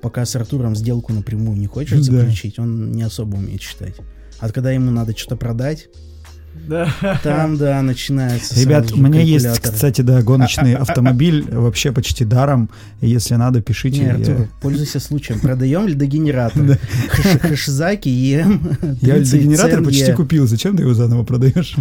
Speaker 1: Пока с Артуром сделку напрямую не хочешь
Speaker 3: Да.
Speaker 1: заключить, он не особо умеет считать. А когда ему надо что-то продать,
Speaker 2: Да.
Speaker 1: там, да, начинается
Speaker 3: Ребят, у меня есть, кстати, да, гоночный автомобиль вообще почти даром. Если надо, пишите.
Speaker 1: Не,
Speaker 3: я-
Speaker 1: Артур, пользуйся случаем. Продаем ли догенератор?
Speaker 3: Да.
Speaker 1: Хэш- Хэшзаки ем. [LAUGHS]
Speaker 3: Я
Speaker 1: 30
Speaker 3: генератор
Speaker 1: цен
Speaker 3: почти купил. Зачем ты его заново продаешь?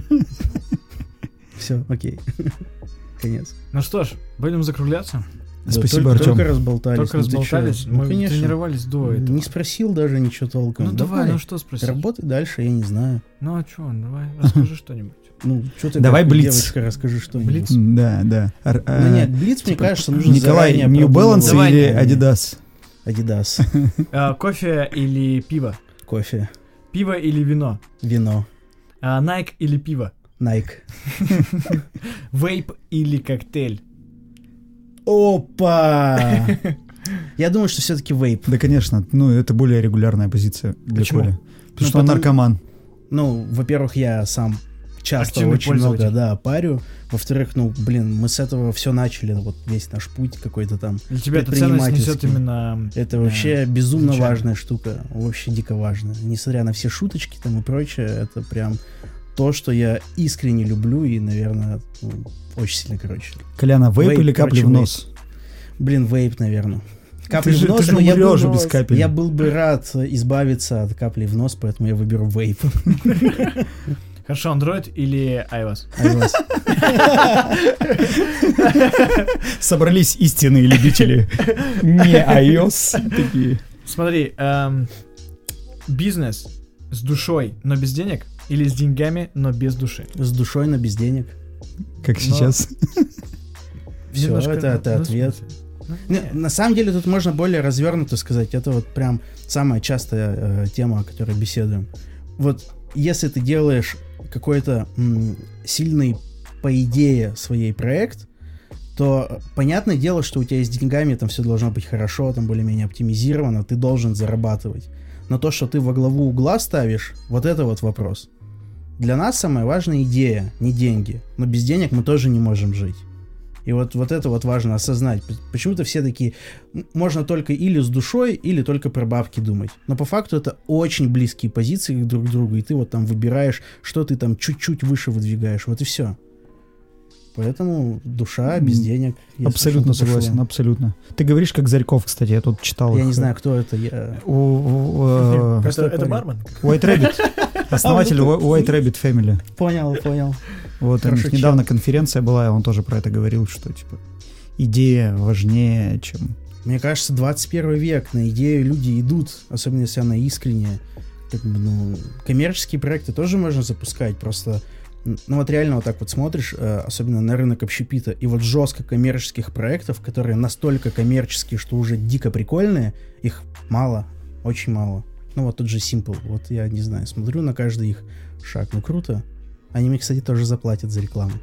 Speaker 1: Все, окей. [LAUGHS] Конец.
Speaker 2: Ну что ж, будем закругляться.
Speaker 3: Спасибо, Артем.
Speaker 1: Только разболтались.
Speaker 2: Только
Speaker 1: Ну,
Speaker 2: разболтались.
Speaker 1: Ну,
Speaker 2: Мы
Speaker 1: конечно.
Speaker 2: тренировались до этого.
Speaker 1: Не спросил даже ничего толком.
Speaker 2: Ну давай, ну что спросить?
Speaker 1: Работай дальше, я не знаю.
Speaker 2: Ну а что, давай, расскажи что-нибудь. [LAUGHS]
Speaker 1: Ну, что ты
Speaker 3: Давай
Speaker 1: как
Speaker 3: блиц.
Speaker 1: девочка, расскажи что-нибудь.
Speaker 2: Блиц?
Speaker 3: Да, да. Ар-
Speaker 1: Ну
Speaker 3: а,
Speaker 1: нет, Блиц, мне
Speaker 3: типа,
Speaker 1: кажется, нужно
Speaker 3: Николай, New Balance.
Speaker 2: Давай,
Speaker 3: или. Adidas?
Speaker 1: Adidas, [LAUGHS]
Speaker 2: А, кофе или пиво?
Speaker 1: кофе,
Speaker 2: Пиво или вино?
Speaker 1: вино,
Speaker 2: А, Nike или пиво?
Speaker 1: Nike. [LAUGHS]
Speaker 2: Вейп или коктейль?
Speaker 1: Опа! [LAUGHS] Я думаю, что все-таки вейп.
Speaker 3: Да, конечно. Ну, это более регулярная позиция для
Speaker 2: Почему?
Speaker 3: Коли. Потому
Speaker 1: Ну,
Speaker 3: что он наркоман.
Speaker 1: Ну, во-первых, я сам часто
Speaker 2: Активный
Speaker 1: очень много, да, парю. Во-вторых, ну, блин, мы с этого все начали, вот весь наш путь какой-то там.
Speaker 2: Для тебя эта ценность несет именно...
Speaker 1: Это
Speaker 2: э,
Speaker 1: вообще безумно
Speaker 2: изначально.
Speaker 1: важная штука, вообще дико важная. Несмотря на все шуточки там и прочее, это прям то, что я искренне люблю и, наверное, ну, очень сильно, короче.
Speaker 3: Коляна, вейп,
Speaker 1: Вейп,
Speaker 3: или капли
Speaker 1: короче,
Speaker 3: в нос?
Speaker 1: Блин, вейп, наверное. Капли
Speaker 3: Ты
Speaker 1: в нос,
Speaker 3: ты же
Speaker 1: но я был,
Speaker 3: без капель.
Speaker 1: я был бы рад избавиться от капли в нос, поэтому я выберу вейп. [LAUGHS]
Speaker 2: Хорошо, Android или iOS?
Speaker 1: iOS. [LAUGHS]
Speaker 3: Собрались истинные любители. Не iOS. Такие.
Speaker 2: Смотри, эм, бизнес с душой, но без денег, или с деньгами, но без души?
Speaker 1: С душой, но без денег.
Speaker 3: Как сейчас. [LAUGHS]
Speaker 1: Всё,
Speaker 2: Немножко,
Speaker 1: это- это
Speaker 2: ну,
Speaker 1: ответ.
Speaker 2: Ну,
Speaker 1: Не. На самом деле тут можно более развернуто сказать. Это вот прям самая частая э, тема, о которой беседуем. Вот если ты делаешь какой-то м, сильный, по идее, своей проект, то понятное дело, что у тебя с деньгами там все должно быть хорошо, там более-менее оптимизировано, ты должен зарабатывать. Но то, что ты во главу угла ставишь, вот это вот вопрос. Для нас самая важная идея, не деньги. Но без денег мы тоже не можем жить. И вот, вот это вот важно осознать. Почему-то все такие, «М, можно только или с душой, или только про бабки думать. Но по факту это очень близкие позиции друг к другу, и ты вот там выбираешь, что ты там чуть-чуть выше выдвигаешь. Вот и все. Поэтому душа без денег.
Speaker 3: Абсолютно
Speaker 1: что-то пошло.
Speaker 3: согласен, абсолютно. Ты говоришь как Зарьков, кстати, я тут читал.
Speaker 1: Я
Speaker 3: их.
Speaker 1: не знаю, кто это. Я...
Speaker 3: У- у- э,
Speaker 2: Это, это бармен?
Speaker 3: White Rabbit. [LAUGHS] Основатель Whi- White Rabbit Family.
Speaker 1: Понял, понял.
Speaker 3: Вот у
Speaker 1: Хорошо,
Speaker 3: них недавно конференция была, и он тоже про это говорил, что типа идея важнее, чем
Speaker 1: Мне кажется, 21 век, на идею люди идут, особенно если она искренняя. Как бы, ну, коммерческие проекты тоже можно запускать, просто, ну вот реально вот так вот смотришь, э, особенно на рынок общепита, и вот жестко коммерческих проектов, которые настолько коммерческие, что уже дико прикольные, их мало, очень мало. Ну вот тот же Simple, вот я не знаю, смотрю на каждый их шаг, ну круто. Они мне, кстати, тоже заплатят за рекламу.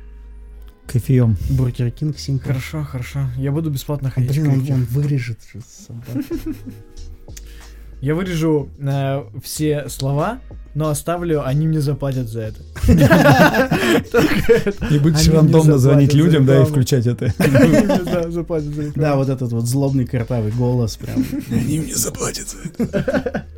Speaker 3: кофеем.
Speaker 1: Бургер Кинг, Simple.
Speaker 2: Хорошо, хорошо. Я буду бесплатно
Speaker 1: А,
Speaker 2: ходить.
Speaker 1: блин,
Speaker 2: в
Speaker 1: он, он вырежет же, собака. [LAUGHS]
Speaker 2: Я вырежу э, все слова, но оставлю, они мне заплатят за это. [LAUGHS]
Speaker 3: И будешь рандомно звонить людям, да, и включать это. [LAUGHS]
Speaker 2: Да,
Speaker 1: вот этот вот злобный картавый голос прям.
Speaker 3: Они мне заплатят за это. [LAUGHS]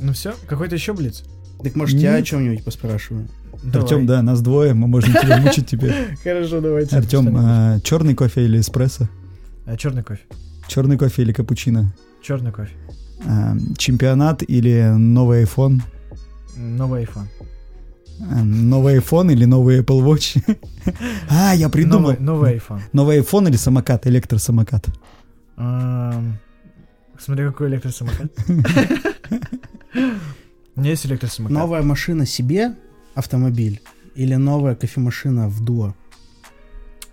Speaker 2: Ну все, какой-то еще блиц?
Speaker 1: Так может я о чем-нибудь поспрашиваю?
Speaker 3: Артем, да, нас двое, мы можем тебя мучить теперь.
Speaker 2: Хорошо, давайте.
Speaker 3: Артем, черный кофе или эспрессо?
Speaker 2: черный кофе.
Speaker 3: Черный кофе или капучино?
Speaker 2: Черный кофе.
Speaker 3: А, Чемпионат или новый iPhone?
Speaker 2: Новый iPhone.
Speaker 3: А, Новый iPhone или новый Apple Watch? [LAUGHS] А, я придумал.
Speaker 2: Новый, новый iPhone.
Speaker 3: Новый iPhone или самокат, электросамокат?
Speaker 2: Эм, Смотри, какой электросамокат. [LAUGHS] У меня есть электросамокат.
Speaker 1: Новая машина себе, автомобиль, или новая кофемашина в дуо?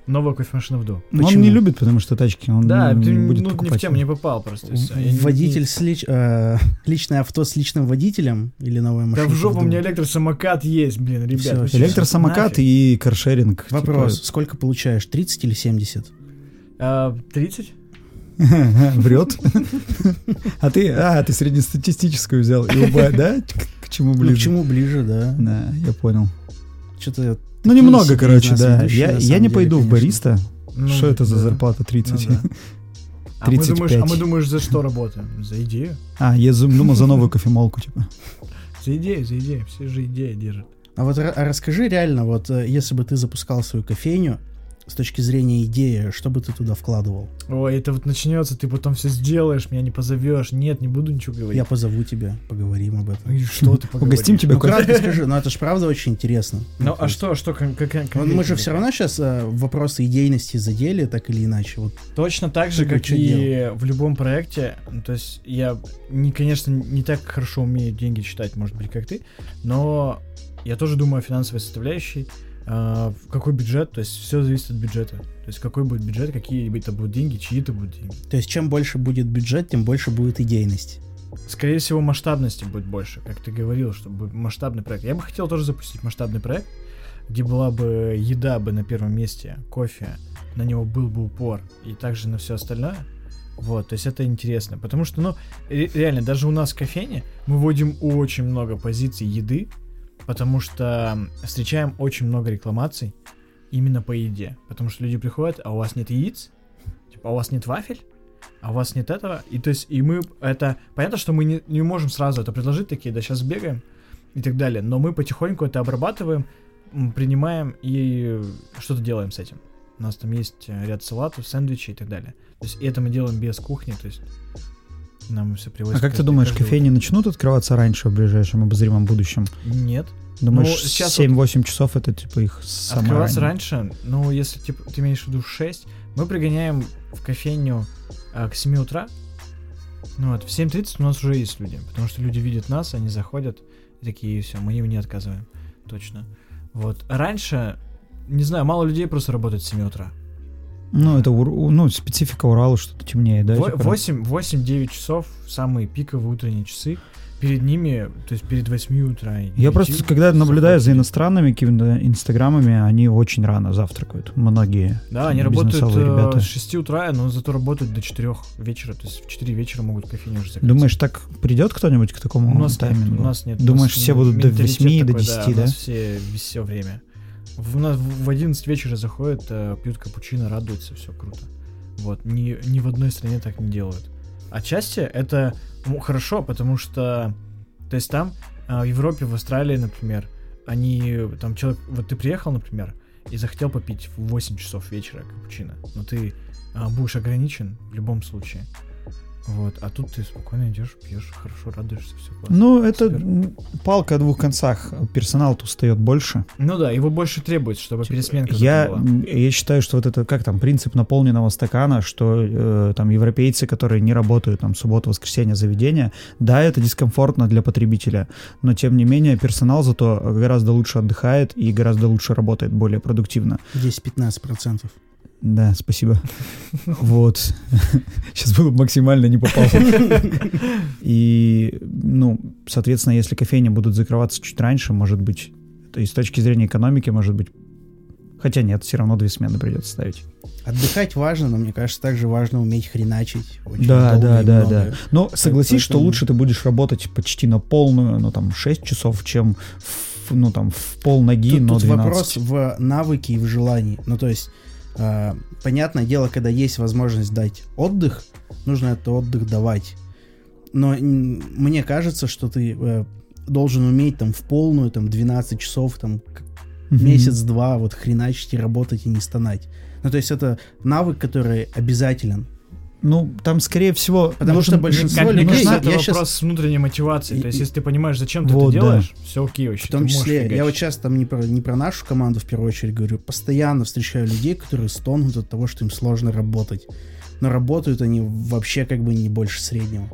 Speaker 2: Новая кофемашина в ду.
Speaker 3: Но он не любит, потому что тачки он
Speaker 2: Да,
Speaker 3: не
Speaker 2: ты
Speaker 3: будет
Speaker 2: ну, не в
Speaker 3: покупать.
Speaker 2: тему не попал просто. всё. Я не-
Speaker 1: Водитель с лич- э, [LAUGHS] личное авто с личным водителем или новая
Speaker 2: Да
Speaker 1: машина?
Speaker 2: в жопу у меня электросамокат есть, блин, ребят. Чё,
Speaker 3: Электросамокат
Speaker 2: нафиг?
Speaker 3: и каршеринг.
Speaker 1: Вопрос,
Speaker 3: типа,
Speaker 1: сколько получаешь, 30 или 70?
Speaker 2: А, 30? [LAUGHS]
Speaker 3: Врет. А ты, а, ты среднестатистическую взял. И уба, да? К- К чему
Speaker 1: Ну, к
Speaker 3: ближе?
Speaker 1: чему ближе, да.
Speaker 3: Да, я понял.
Speaker 1: Что-то
Speaker 3: Ну, немного, короче, да. Я, я не пойду в бариста.
Speaker 2: Ну,
Speaker 3: Что это за зарплата
Speaker 2: Ну
Speaker 3: 30?
Speaker 2: да. [LAUGHS] А мы, думаешь, а
Speaker 3: 35.
Speaker 2: мы думаешь, за что работаем? За идею?
Speaker 3: А, я думал за новую кофемолку, типа. [LAUGHS]
Speaker 2: За идею, за идею. Все же идеи держат.
Speaker 1: А вот а расскажи реально, вот э, если бы ты запускал свою кофейню, с точки зрения идеи, что бы ты туда вкладывал?
Speaker 2: Ой, это вот начнется, ты потом все сделаешь, меня не позовешь. Нет, не буду ничего говорить.
Speaker 1: Я позову тебя, поговорим об этом.
Speaker 2: И что ты поговоришь?
Speaker 3: Угостим тебя
Speaker 1: Ну, кратко скажи, ну это ж правда очень интересно.
Speaker 2: Ну,
Speaker 1: то
Speaker 2: а что, что, как, как-
Speaker 1: мы же все равно сейчас вопросы идейности задели, так или иначе. Вот
Speaker 2: Точно так же, как и в любом проекте. Ну, То есть я, не, конечно, не так хорошо умею деньги считать, может быть, как ты, но я тоже думаю о финансовой составляющей. А, в какой бюджет, то есть все зависит от бюджета. То есть какой будет бюджет, какие это будут деньги, чьи это будут деньги.
Speaker 1: То есть чем больше будет бюджет, тем больше будет идейность.
Speaker 2: Скорее всего, масштабности будет больше, как ты говорил, чтобы масштабный проект. Я бы хотел тоже запустить масштабный проект, где была бы еда бы на первом месте, кофе, на него был бы упор, и также на все остальное. Вот, то есть это интересно, потому что, ну, ре- реально, даже у нас в кофейне мы вводим очень много позиций еды, потому что встречаем очень много рекламаций именно по еде. Потому что люди приходят, а у вас нет яиц, типа, а у вас нет вафель, а у вас нет этого. И то есть, и мы это... Понятно, что мы не, не можем сразу это предложить, такие, да, сейчас бегаем и так далее. Но мы потихоньку это обрабатываем, принимаем и что-то делаем с этим. У нас там есть э, ряд салатов, сэндвичей и так далее. То есть, и это мы делаем без кухни, то есть нам все привозят.
Speaker 3: А как ты думаешь,
Speaker 2: каждый
Speaker 3: кофейни начнут открываться раньше в ближайшем обозримом будущем?
Speaker 2: Нет.
Speaker 3: Думаешь,
Speaker 2: Ну, сейчас
Speaker 3: 7-8 часов это типа их самое
Speaker 2: Открываться
Speaker 3: раннее?
Speaker 2: раньше, ну, если типа, ты имеешь в виду 6, мы пригоняем в кофейню а, к 7 утра. Ну вот, в 7.30 у нас уже есть люди, потому что люди видят нас, они заходят и такие, все, мы им не отказываем. Точно. Вот. А раньше, не знаю, мало людей просто работает с 7 утра.
Speaker 3: Ну, это у- ну, специфика Урала, что-то темнее, да?
Speaker 2: Во-
Speaker 3: типа?
Speaker 2: 8 8-9 часов, самые пиковые утренние часы. Перед ними, то есть перед 8 утра.
Speaker 3: Я
Speaker 2: 9
Speaker 3: просто, когда наблюдаю за иностранными какими-то инстаграмами, они очень рано завтракают. Многие.
Speaker 2: Да, они работают э,
Speaker 3: ребята.
Speaker 2: с 6 утра, но зато работают до 4 вечера. То есть в 4 вечера могут в кофейне уже закрыться.
Speaker 3: Думаешь, так придет кто-нибудь к такому
Speaker 2: у нас нет,
Speaker 3: таймингу?
Speaker 2: у нас нет. У
Speaker 3: Думаешь,
Speaker 2: нас
Speaker 3: все будут до
Speaker 2: менталитет
Speaker 3: 8, до
Speaker 2: такой,
Speaker 3: 10,
Speaker 2: У
Speaker 3: да?
Speaker 2: нас все все время. В, в 11 вечера заходят, э, пьют капучино, радуются, все круто. Вот, ни, ни в одной стране так не делают. Отчасти это ну, хорошо, потому что, то есть там, э, в Европе, в Австралии, например, они, там человек, вот ты приехал, например, и захотел попить в 8 часов вечера капучино, но ты а, будешь ограничен в любом случае. Вот, а тут ты спокойно идешь, пьешь, хорошо, радуешься, все классно.
Speaker 3: Ну, это
Speaker 2: Супер.
Speaker 3: палка о двух концах. Персонал-то устает больше.
Speaker 2: Ну да, его больше требуется, чтобы пересменка
Speaker 3: Я,
Speaker 2: была.
Speaker 3: я считаю, что вот это, как там, принцип наполненного стакана, что э, там европейцы, которые не работают там субботу, воскресенье, заведения, да, это дискомфортно для потребителя, но тем не менее персонал зато гораздо лучше отдыхает и гораздо лучше работает, более продуктивно.
Speaker 1: 10-15%.
Speaker 3: Да, спасибо. Вот. Сейчас было бы максимально не попал. И, ну, соответственно, если кофейни будут закрываться чуть раньше, может быть, то есть с точки зрения экономики, может быть, хотя нет, все равно две смены придется ставить.
Speaker 1: Отдыхать важно, но мне кажется, также важно уметь хреначить. очень
Speaker 3: Да, да, да,
Speaker 1: много.
Speaker 3: да. Но согласись, что лучше ты будешь работать почти на полную, ну там 6 часов, чем в, ну там в пол ноги,
Speaker 1: Тут,
Speaker 3: но
Speaker 1: тут
Speaker 3: 12.
Speaker 1: вопрос в навыке и в желании. Ну, то есть, понятное дело, когда есть возможность дать отдых, нужно этот отдых давать. Но мне кажется, что ты э, должен уметь там в полную, там, 12 часов, там,
Speaker 3: Мгм.
Speaker 1: месяц-два вот хреначить и работать и не стонать. Ну, то есть это навык, который обязателен.
Speaker 3: Ну, там, скорее всего,
Speaker 1: Потому
Speaker 3: должен-
Speaker 1: что большинство
Speaker 2: Как мне
Speaker 1: людей-
Speaker 2: кажется, это
Speaker 1: я
Speaker 2: вопрос
Speaker 1: щас-
Speaker 2: с внутренней мотивацией. То есть,
Speaker 1: И-
Speaker 2: если ты понимаешь, зачем ты
Speaker 3: Вот,
Speaker 2: это
Speaker 3: да.
Speaker 2: делаешь, все окей вообще.
Speaker 1: В том
Speaker 2: ты
Speaker 1: числе, я вот сейчас там не про, не про нашу команду в первую очередь говорю, постоянно встречаю людей, которые стонут от того, что им сложно работать. Но работают они вообще как бы не больше среднего.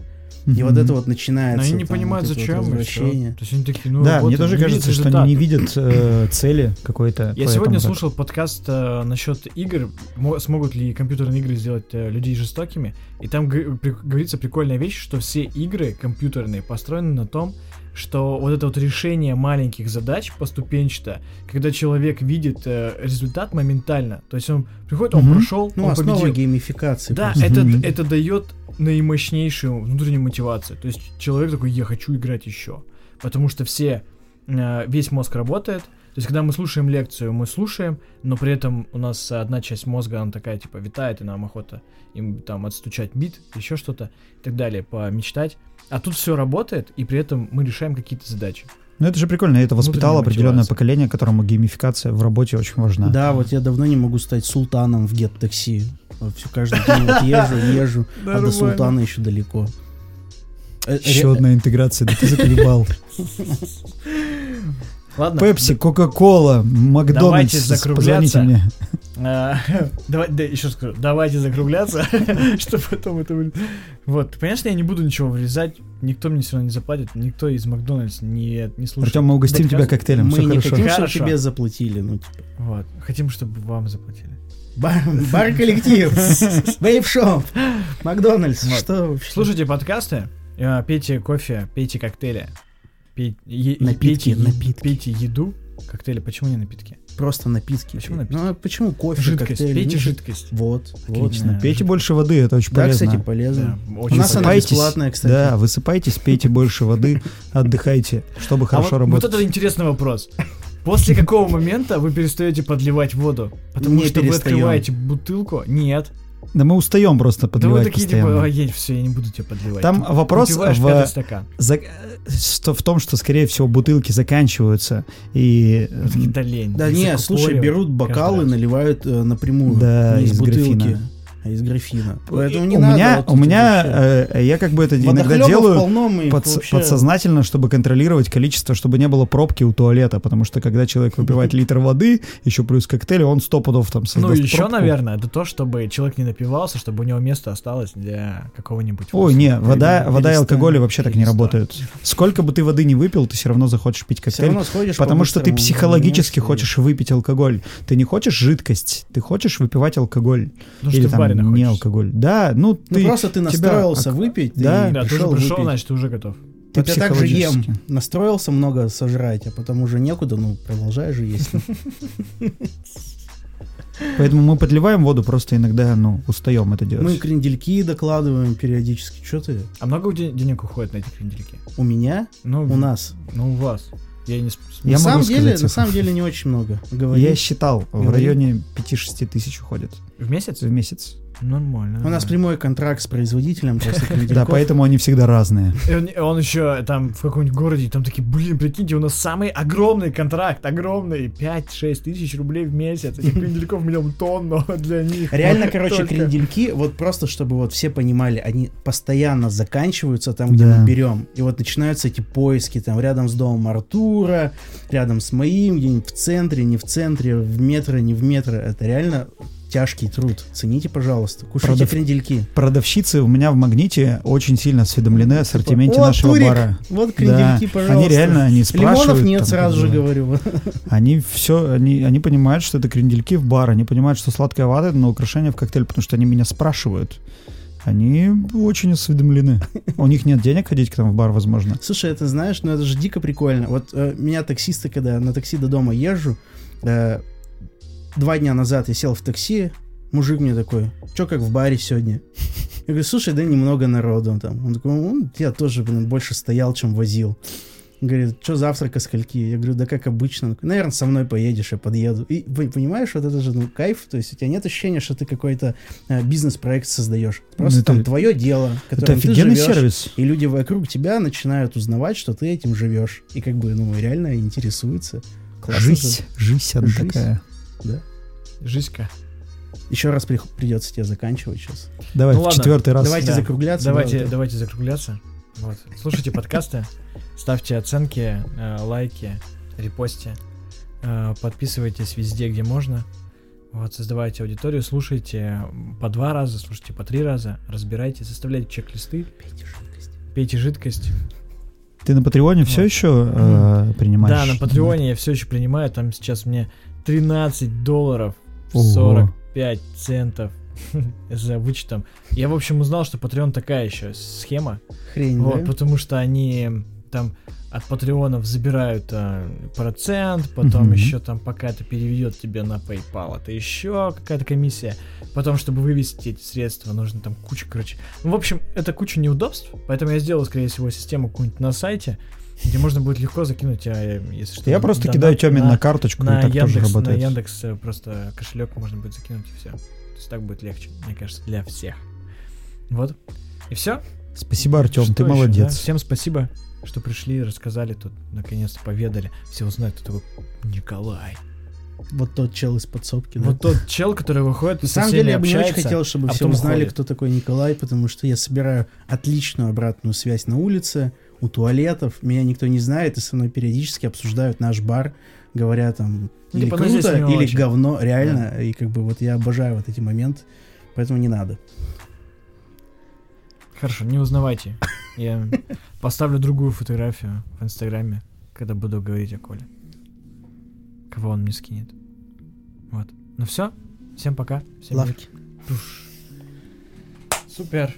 Speaker 1: И вот это вот начинается.
Speaker 2: Но они не
Speaker 1: там,
Speaker 2: понимают,
Speaker 1: вот вот
Speaker 2: зачем. всё.
Speaker 1: возвращение.
Speaker 2: То есть они такие, ну,
Speaker 3: да,
Speaker 2: вот
Speaker 3: мне тоже кажется, что они не видят э, цели какой-то.
Speaker 2: Я сегодня
Speaker 3: так.
Speaker 2: слушал подкаст э, насчет игр, мо- смогут ли компьютерные игры сделать э, людей жестокими, и там г- при- говорится прикольная вещь, что все игры компьютерные построены на том, что вот это вот решение маленьких задач поступенчато, когда человек видит э, результат моментально, то есть он приходит, он
Speaker 3: Мгм.
Speaker 2: прошел,
Speaker 1: Ну,
Speaker 2: он
Speaker 1: основа
Speaker 2: победил.
Speaker 1: геймификации.
Speaker 2: Да,
Speaker 1: просто.
Speaker 2: это, это дает наимощнейшую внутреннюю мотивацию. То есть человек такой, я хочу играть еще. Потому что все, э, весь мозг работает. То есть, когда мы слушаем лекцию, мы слушаем, но при этом у нас одна часть мозга, она такая, типа, витает, и нам охота им там отстучать бит, еще что-то и так далее, помечтать. А тут все работает, и при этом мы решаем какие-то задачи.
Speaker 3: Ну, это же прикольно, это воспитало
Speaker 2: Внутренняя
Speaker 3: определенное
Speaker 2: мотивация.
Speaker 3: поколение, которому геймификация в работе очень важна.
Speaker 1: Да, вот я давно не могу стать султаном в гет-такси. Все каждый день вот езжу, [LAUGHS] езжу, а до султана еще далеко. Э,
Speaker 3: Еще одна интеграция, да ты заколебал. [LAUGHS]
Speaker 2: Ладно.
Speaker 3: Пепси, Кока-Кола, Макдональдс,
Speaker 2: закругляться.
Speaker 3: позвоните мне. [LAUGHS]
Speaker 2: А, Давай, да, еще скажу, давайте закругляться, [LAUGHS] чтобы потом это будет. Вот, конечно, я не буду ничего вырезать, никто мне все равно не заплатит, никто из Макдональдс не, не слушает.
Speaker 3: Артем, мы угостим тебя коктейлем,
Speaker 1: Мы
Speaker 3: все
Speaker 1: не
Speaker 3: хорошо.
Speaker 1: хотим, чтобы тебе заплатили. Ну, типа.
Speaker 2: Вот, хотим, чтобы вам заплатили.
Speaker 1: Бар- Бар-коллектив, вейп-шоп, Макдональдс. Что вообще?
Speaker 2: Слушайте подкасты, э, пейте кофе, пейте коктейли, пей- е-
Speaker 1: Напитки,
Speaker 2: пейте, е-
Speaker 1: напитки.
Speaker 2: пейте еду, Коктейли, почему не напитки?
Speaker 1: Просто напитки.
Speaker 2: Почему
Speaker 1: пить.
Speaker 2: напитки?
Speaker 1: Ну, а почему кофе,
Speaker 2: Жидкость.
Speaker 1: коктейль?
Speaker 2: Пейте
Speaker 1: Ну,
Speaker 2: жидкость.
Speaker 1: Вот, вот.
Speaker 3: Отлично.
Speaker 2: Да,
Speaker 3: Пейте
Speaker 2: жидкость.
Speaker 3: больше воды, это очень
Speaker 1: Да,
Speaker 3: полезно.
Speaker 1: кстати, полезно.
Speaker 2: Да,
Speaker 1: У
Speaker 2: очень
Speaker 1: нас она бесплатная, кстати.
Speaker 3: Да, высыпайтесь, пейте больше воды, отдыхайте, чтобы
Speaker 2: А
Speaker 3: хорошо
Speaker 2: вот,
Speaker 3: работать.
Speaker 2: вот это интересный вопрос. После какого момента вы перестаете подливать воду? Потому
Speaker 1: Не
Speaker 2: что вы
Speaker 1: перестаем.
Speaker 2: открываете бутылку. Нет.
Speaker 3: Да мы устаем просто
Speaker 2: Да вы
Speaker 3: подливать
Speaker 2: такие
Speaker 3: постоянно.
Speaker 2: типа, ой, все, я не буду тебя подливать.
Speaker 3: Там
Speaker 2: Ты
Speaker 3: вопрос в-
Speaker 2: стакан.
Speaker 3: За- что- в том, что, скорее всего, бутылки заканчиваются, и... э,
Speaker 2: Такие, Да лень.
Speaker 1: Да не, слушай, берут бокалы, наливают э, напрямую.
Speaker 3: Да,
Speaker 1: из,
Speaker 3: из
Speaker 1: бутылки,
Speaker 3: графина.
Speaker 1: А из графина.
Speaker 3: у
Speaker 1: Поэтому не
Speaker 3: меня,
Speaker 1: надо. вот
Speaker 3: у меня,
Speaker 1: вообще.
Speaker 3: э, я как бы это иногда делаю
Speaker 1: полно,
Speaker 3: подс-
Speaker 1: вообще-
Speaker 3: подсознательно, чтобы контролировать количество, чтобы не было пробки у туалета, потому что когда человек выпивает [LAUGHS] литр воды, еще плюс коктейль, он сто пудов там
Speaker 2: Ну,
Speaker 3: создаст
Speaker 2: еще,
Speaker 3: пробку.
Speaker 2: наверное, это то, чтобы человек не напивался, чтобы у него место осталось для какого-нибудь...
Speaker 3: Ой, не, вода,
Speaker 1: Перестань,
Speaker 3: вода и алкоголь вообще так не работают. Сколько бы ты воды не выпил, ты все равно захочешь пить коктейль,
Speaker 1: равно сходишь
Speaker 3: потому что ты психологически хочешь выпить алкоголь. Ты не хочешь жидкость, ты хочешь выпивать алкоголь.
Speaker 2: Ну,
Speaker 3: Или
Speaker 2: ты
Speaker 3: там не алкоголь. Да, ну
Speaker 1: Ну
Speaker 3: ты,
Speaker 1: просто ты
Speaker 3: тебя
Speaker 1: настроился
Speaker 3: ак-
Speaker 1: выпить,
Speaker 3: Да,
Speaker 1: ты
Speaker 2: Да, ты уже
Speaker 1: пришел
Speaker 2: пришел,
Speaker 1: выпить.
Speaker 2: значит, ты уже готов.
Speaker 3: ты
Speaker 1: Вот я так же ем. Настроился много сожрать, а потом уже некуда, ну, продолжай же есть.
Speaker 3: Поэтому мы подливаем воду, просто иногда, ну, устаем это
Speaker 1: Мы
Speaker 3: делать.
Speaker 1: крендельки докладываем периодически. Что ты?
Speaker 2: А много денег уходит на эти крендельки?
Speaker 1: У меня?
Speaker 2: Ну,
Speaker 1: У нас?
Speaker 2: Ну, у вас. Я не...
Speaker 3: Я
Speaker 1: на самом деле,
Speaker 3: сказать
Speaker 1: на самом деле не очень много. Говори.
Speaker 3: Я считал, в
Speaker 1: Говори.
Speaker 3: районе 5-6 тысяч уходит
Speaker 2: В месяц?
Speaker 3: в месяц.
Speaker 2: Нормально.
Speaker 1: У нас прямой контракт с производителем [LAUGHS] просто
Speaker 3: Да, поэтому они всегда разные.
Speaker 2: И он, еще там в каком-нибудь городе, там такие, блин, прикиньте, у нас самый огромный контракт, огромный, 5-6 тысяч рублей в месяц. Этих [LAUGHS] крендельков миллион тонн, но для них.
Speaker 1: Реально, короче, крендельки, вот просто чтобы вот все понимали, они постоянно заканчиваются там, где мы берем. И вот начинаются эти поиски там рядом с домом Артура, рядом с моим, где-нибудь в центре, не в центре, в метро, не в метро. Это реально тяжкий труд. Цените, пожалуйста. Кушайте
Speaker 3: Продав-
Speaker 1: крендельки.
Speaker 3: Продавщицы у меня в Магните очень сильно осведомлены о ассортименте
Speaker 1: О,
Speaker 3: нашего
Speaker 1: Турик,
Speaker 3: бара.
Speaker 1: Вот крендельки,
Speaker 3: Да,
Speaker 1: пожалуйста.
Speaker 3: Они реально, они спрашивают.
Speaker 1: Лимонов нет,
Speaker 3: там,
Speaker 1: сразу же говорю.
Speaker 3: Они все, они, они понимают, что это крендельки в бар, они понимают, что сладкая вата это на украшение в коктейль, потому что они меня спрашивают. Они очень осведомлены. У них нет денег ходить к нам в бар, возможно.
Speaker 1: Слушай, это знаешь, ну это же дико прикольно. Вот э, меня таксисты, когда на такси до дома езжу, э, два дня назад я сел в такси, мужик мне такой, чё как в баре сегодня? Я говорю, слушай, да немного народу там. Он такой, «Ну, я тоже, блин, больше стоял, чем возил. Говорит, что завтрака скольки? Я говорю, да как обычно. Он Наверное, со мной поедешь, я подъеду. И понимаешь, вот это же ну, кайф, то есть у тебя нет ощущения, что ты какой-то э, бизнес-проект создаешь. Просто
Speaker 3: это-
Speaker 1: там твое дело,
Speaker 3: Это
Speaker 1: которым ты
Speaker 3: офигенный
Speaker 1: живешь.
Speaker 3: сервис.
Speaker 1: И люди вокруг тебя начинают узнавать, что ты этим живешь. И как бы, ну, реально интересуются. Классно
Speaker 3: Жизнь, жизнь она
Speaker 1: Жизнь.
Speaker 3: такая.
Speaker 2: Жизнька.
Speaker 1: Еще раз при- придется тебе заканчивать сейчас.
Speaker 3: Давай,
Speaker 2: Ну
Speaker 3: в
Speaker 2: ладно,
Speaker 3: четвертый раз.
Speaker 1: Давайте
Speaker 2: да.
Speaker 1: закругляться.
Speaker 2: Давайте,
Speaker 1: да, вот
Speaker 2: давайте закругляться. Вот. Слушайте подкасты, [LAUGHS] ставьте оценки, э, лайки, репости, э, подписывайтесь везде, где можно. Вот, создавайте аудиторию, слушайте по два раза, слушайте по три раза, разбирайте, составляйте чек-листы,
Speaker 1: Пейте жидкость.
Speaker 2: пейте жидкость.
Speaker 3: Ты на Патреоне все
Speaker 2: Вот.
Speaker 3: еще э, принимаешь?
Speaker 2: Да, на Патреоне я все еще принимаю, там сейчас мне 13 долларов
Speaker 3: Ого.
Speaker 2: 45 центов [LAUGHS] за вычетом. Я, в общем, узнал, что Patreon такая еще схема.
Speaker 1: Хрень,
Speaker 2: Вот,
Speaker 1: да?
Speaker 2: потому что они там от патреонов забирают а, процент, потом
Speaker 3: Мгм.
Speaker 2: еще там пока это переведет тебе на PayPal, это еще какая-то комиссия. Потом, чтобы вывести эти средства, нужно там куча, короче. Ну, в общем, это куча неудобств, поэтому я сделал, скорее всего, систему какую-нибудь на сайте, где можно будет легко закинуть, а, если что.
Speaker 3: Я просто
Speaker 2: донат
Speaker 3: кидаю Тёме на,
Speaker 2: на,
Speaker 3: карточку,
Speaker 2: на
Speaker 3: и так тоже
Speaker 2: Яндекс, на
Speaker 3: работает.
Speaker 2: Яндекс э, просто кошелек можно будет закинуть и все. То есть так будет легче, мне кажется, для всех. Вот. И все.
Speaker 3: Спасибо, Артем, ты
Speaker 2: еще,
Speaker 3: молодец.
Speaker 2: да? Всем спасибо, что пришли, рассказали тут, наконец-то поведали. Все узнают, кто такой Николай.
Speaker 1: Вот тот чел из подсобки. да?
Speaker 2: Вот тот чел, который выходит
Speaker 1: На самом деле, я бы не очень хотел, чтобы
Speaker 2: а
Speaker 1: все узнали,
Speaker 2: уходит.
Speaker 1: кто такой Николай, потому что я собираю отличную обратную связь на улице, у туалетов. Меня никто не знает, и со мной периодически обсуждают наш бар, говоря там
Speaker 2: Ну,
Speaker 1: или
Speaker 2: типа, ну,
Speaker 1: круто, или
Speaker 2: очень.
Speaker 1: говно, реально. И как бы вот я обожаю вот эти моменты, поэтому не надо.
Speaker 2: Хорошо, не узнавайте. Я поставлю другую фотографию в Инстаграме, когда буду говорить о Коле. Кого он мне скинет. Вот. Ну все, всем пока. Всем
Speaker 1: Лавки.
Speaker 2: Супер.